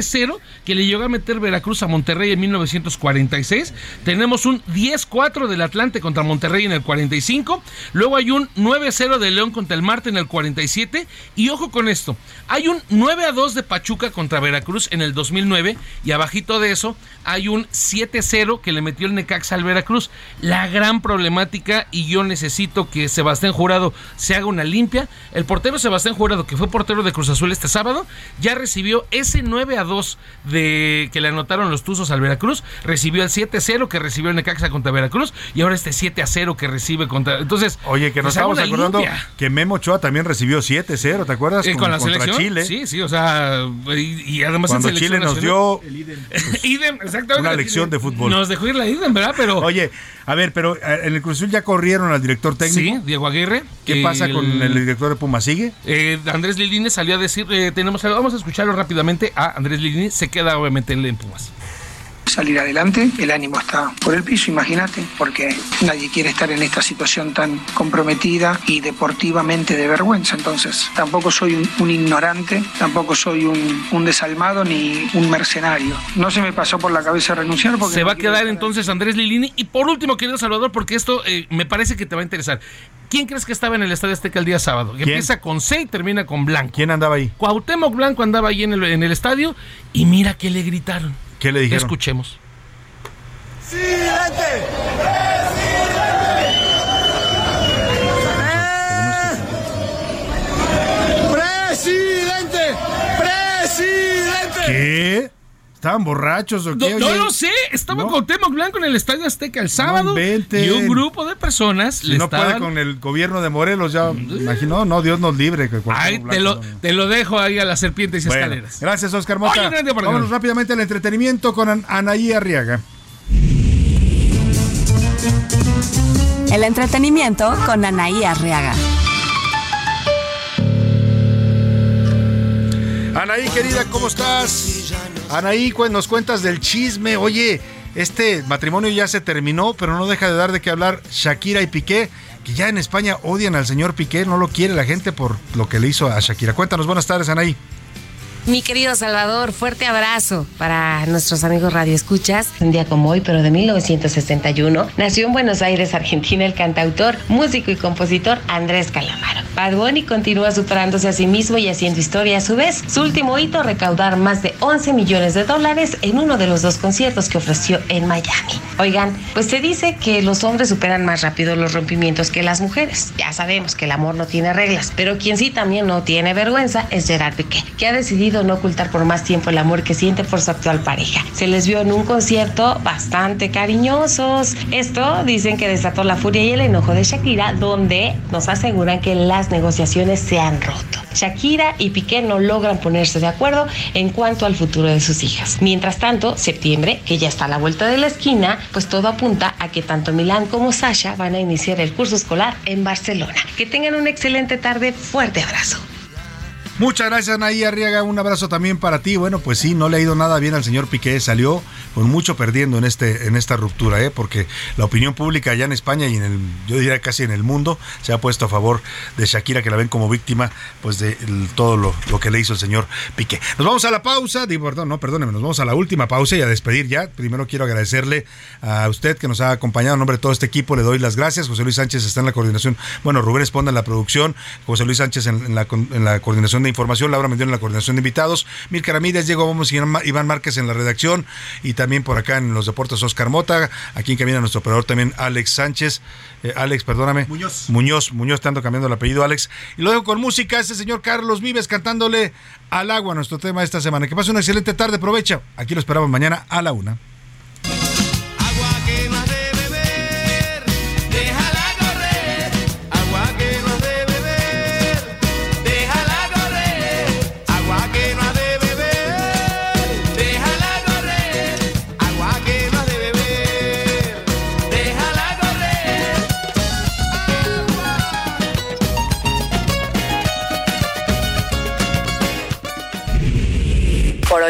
14-0 que le llegó a meter Veracruz a Monterrey en 1946. Tenemos un 10-4 del Atlante contra Monterrey en el 45. Luego hay un 9-0 de León contra el Marte en el 47. Y ojo con esto. Hay un 9-2 de Pachuca contra Veracruz en el 2009. Y abajito de eso hay un 7-0 que le metió el Necaxa al Veracruz. La gran problemática y yo necesito que Sebastián Jurado se haga una limpia. El portero Sebastián Jurado, que fue portero de Cruz Azul este sábado, ya recibió ese 9 a 2 2 de que le anotaron los Tuzos al Veracruz, recibió el 7-0 que recibió el Necaxa contra Veracruz y ahora este 7-0 que recibe contra. Entonces, Oye, que nos pues, estamos acordando limpia. que Memo Ochoa también recibió 7-0, ¿te acuerdas? Eh, con la contra selección. Chile. Sí, sí, o sea, y, y además Cuando en Chile nos dio Idem, exactamente. una lección de fútbol. Nos dejó ir la Idem, ¿verdad? Pero. Oye, a ver, pero eh, en el Cruz Azul ya corrieron al director técnico. Sí, Diego Aguirre. ¿Qué pasa con el director de Pumas? ¿Sigue? Eh, Andrés Lilini salió a decir, eh, tenemos, vamos a escucharlo rápidamente a Andrés Lilini, se queda obviamente en, Pumas. salir adelante. El ánimo está por el piso, imagínate, porque nadie quiere estar en esta situación tan comprometida y deportivamente de vergüenza. Entonces, tampoco soy un, un ignorante, tampoco soy un, un desalmado ni un mercenario. No se me pasó por la cabeza renunciar porque... Se no va a quedar estar- entonces Andrés Lilini. Y por último, querido Salvador, porque esto eh, me parece que te va a interesar. ¿Quién crees que estaba en el Estadio Azteca el día sábado? Que Empieza con C y termina con Blanco. ¿Quién andaba ahí? Cuauhtémoc Blanco andaba ahí en el, en el estadio y mira que le gritaron. ¿Qué le dijeron? Escuchemos. ¡Presidente! ¡Presidente! ¿Qué? ¿Estaban borrachos o No, qué? no Oye, lo sé, estaba no. Cuauhtémoc Blanco en el Estadio Azteca el sábado inventen. y un grupo de personas Si le no estaban... puede con el gobierno de Morelos, ya imagino, no, Dios nos libre. que Ay, te lo, no, no. te lo dejo ahí a las serpientes y Bueno, escaleras. gracias, Oscar Mota. Oye, Vámonos rápidamente al entretenimiento con An- Anaí Arriaga. El entretenimiento con Anaí Arriaga. Anaí, querida, ¿cómo estás? Anaí, nos cuentas del chisme. Oye, este matrimonio ya se terminó, pero no deja de dar de qué hablar Shakira y Piqué, que ya en España odian al señor Piqué, no lo quiere la gente por lo que le hizo a Shakira. Cuéntanos, buenas tardes, Anaí. Mi querido Salvador, fuerte abrazo para nuestros amigos Radio Escuchas. Un día como hoy, pero de 1961, nació en Buenos Aires, Argentina, el cantautor, músico y compositor Andrés Calamaro. Bad continúa superándose a sí mismo y haciendo historia a su vez. Su último hito, recaudar más de 11 millones de dólares en uno de los dos conciertos que ofreció en Miami. Oigan, pues se dice que los hombres superan más rápido los rompimientos que las mujeres. Ya sabemos que el amor no tiene reglas, pero quien sí también no tiene vergüenza es Gerard Piqué, que ha decidido no ocultar por más tiempo el amor que siente por su actual pareja. Se les vio en un concierto bastante cariñosos. Esto dicen que desató la furia y el enojo de Shakira, donde nos aseguran que las negociaciones se han roto. Shakira y Piqué no logran ponerse de acuerdo en cuanto al futuro de sus hijas. Mientras tanto, septiembre, que ya está a la vuelta de la esquina, pues todo apunta a que tanto Milán como Sasha van a iniciar el curso escolar en Barcelona. Que tengan una excelente tarde. Fuerte abrazo. Muchas gracias, Anaí Arriaga. Un abrazo también para ti. Bueno, pues sí, no le ha ido nada bien al señor Piqué. Salió con mucho perdiendo en este en esta ruptura, ¿eh? porque la opinión pública allá en España y en el, yo diría casi en el mundo, se ha puesto a favor de Shakira, que la ven como víctima, pues de todo lo, lo que le hizo el señor Piqué. Nos vamos a la pausa, digo, perdón, no, perdóneme, nos vamos a la última pausa y a despedir ya. Primero quiero agradecerle a usted que nos ha acompañado en nombre de todo este equipo. Le doy las gracias. José Luis Sánchez está en la coordinación. Bueno, Rubén Esponda en la producción, José Luis Sánchez en, en la, en la coordinación de información, Laura Mendión en la coordinación de invitados, Mirka Ramírez, Diego Gómez y Iván- Márquez en la redacción y también por acá en los deportes Oscar Mota, aquí en camina nuestro operador también Alex Sánchez, eh, Alex, perdóname. Muñoz. Muñoz, Muñoz, te ando cambiando el apellido, Alex. Y lo dejo con música, este señor Carlos Vives cantándole al agua nuestro tema esta semana. Que pase una excelente tarde, aprovecha. Aquí lo esperamos mañana a la una.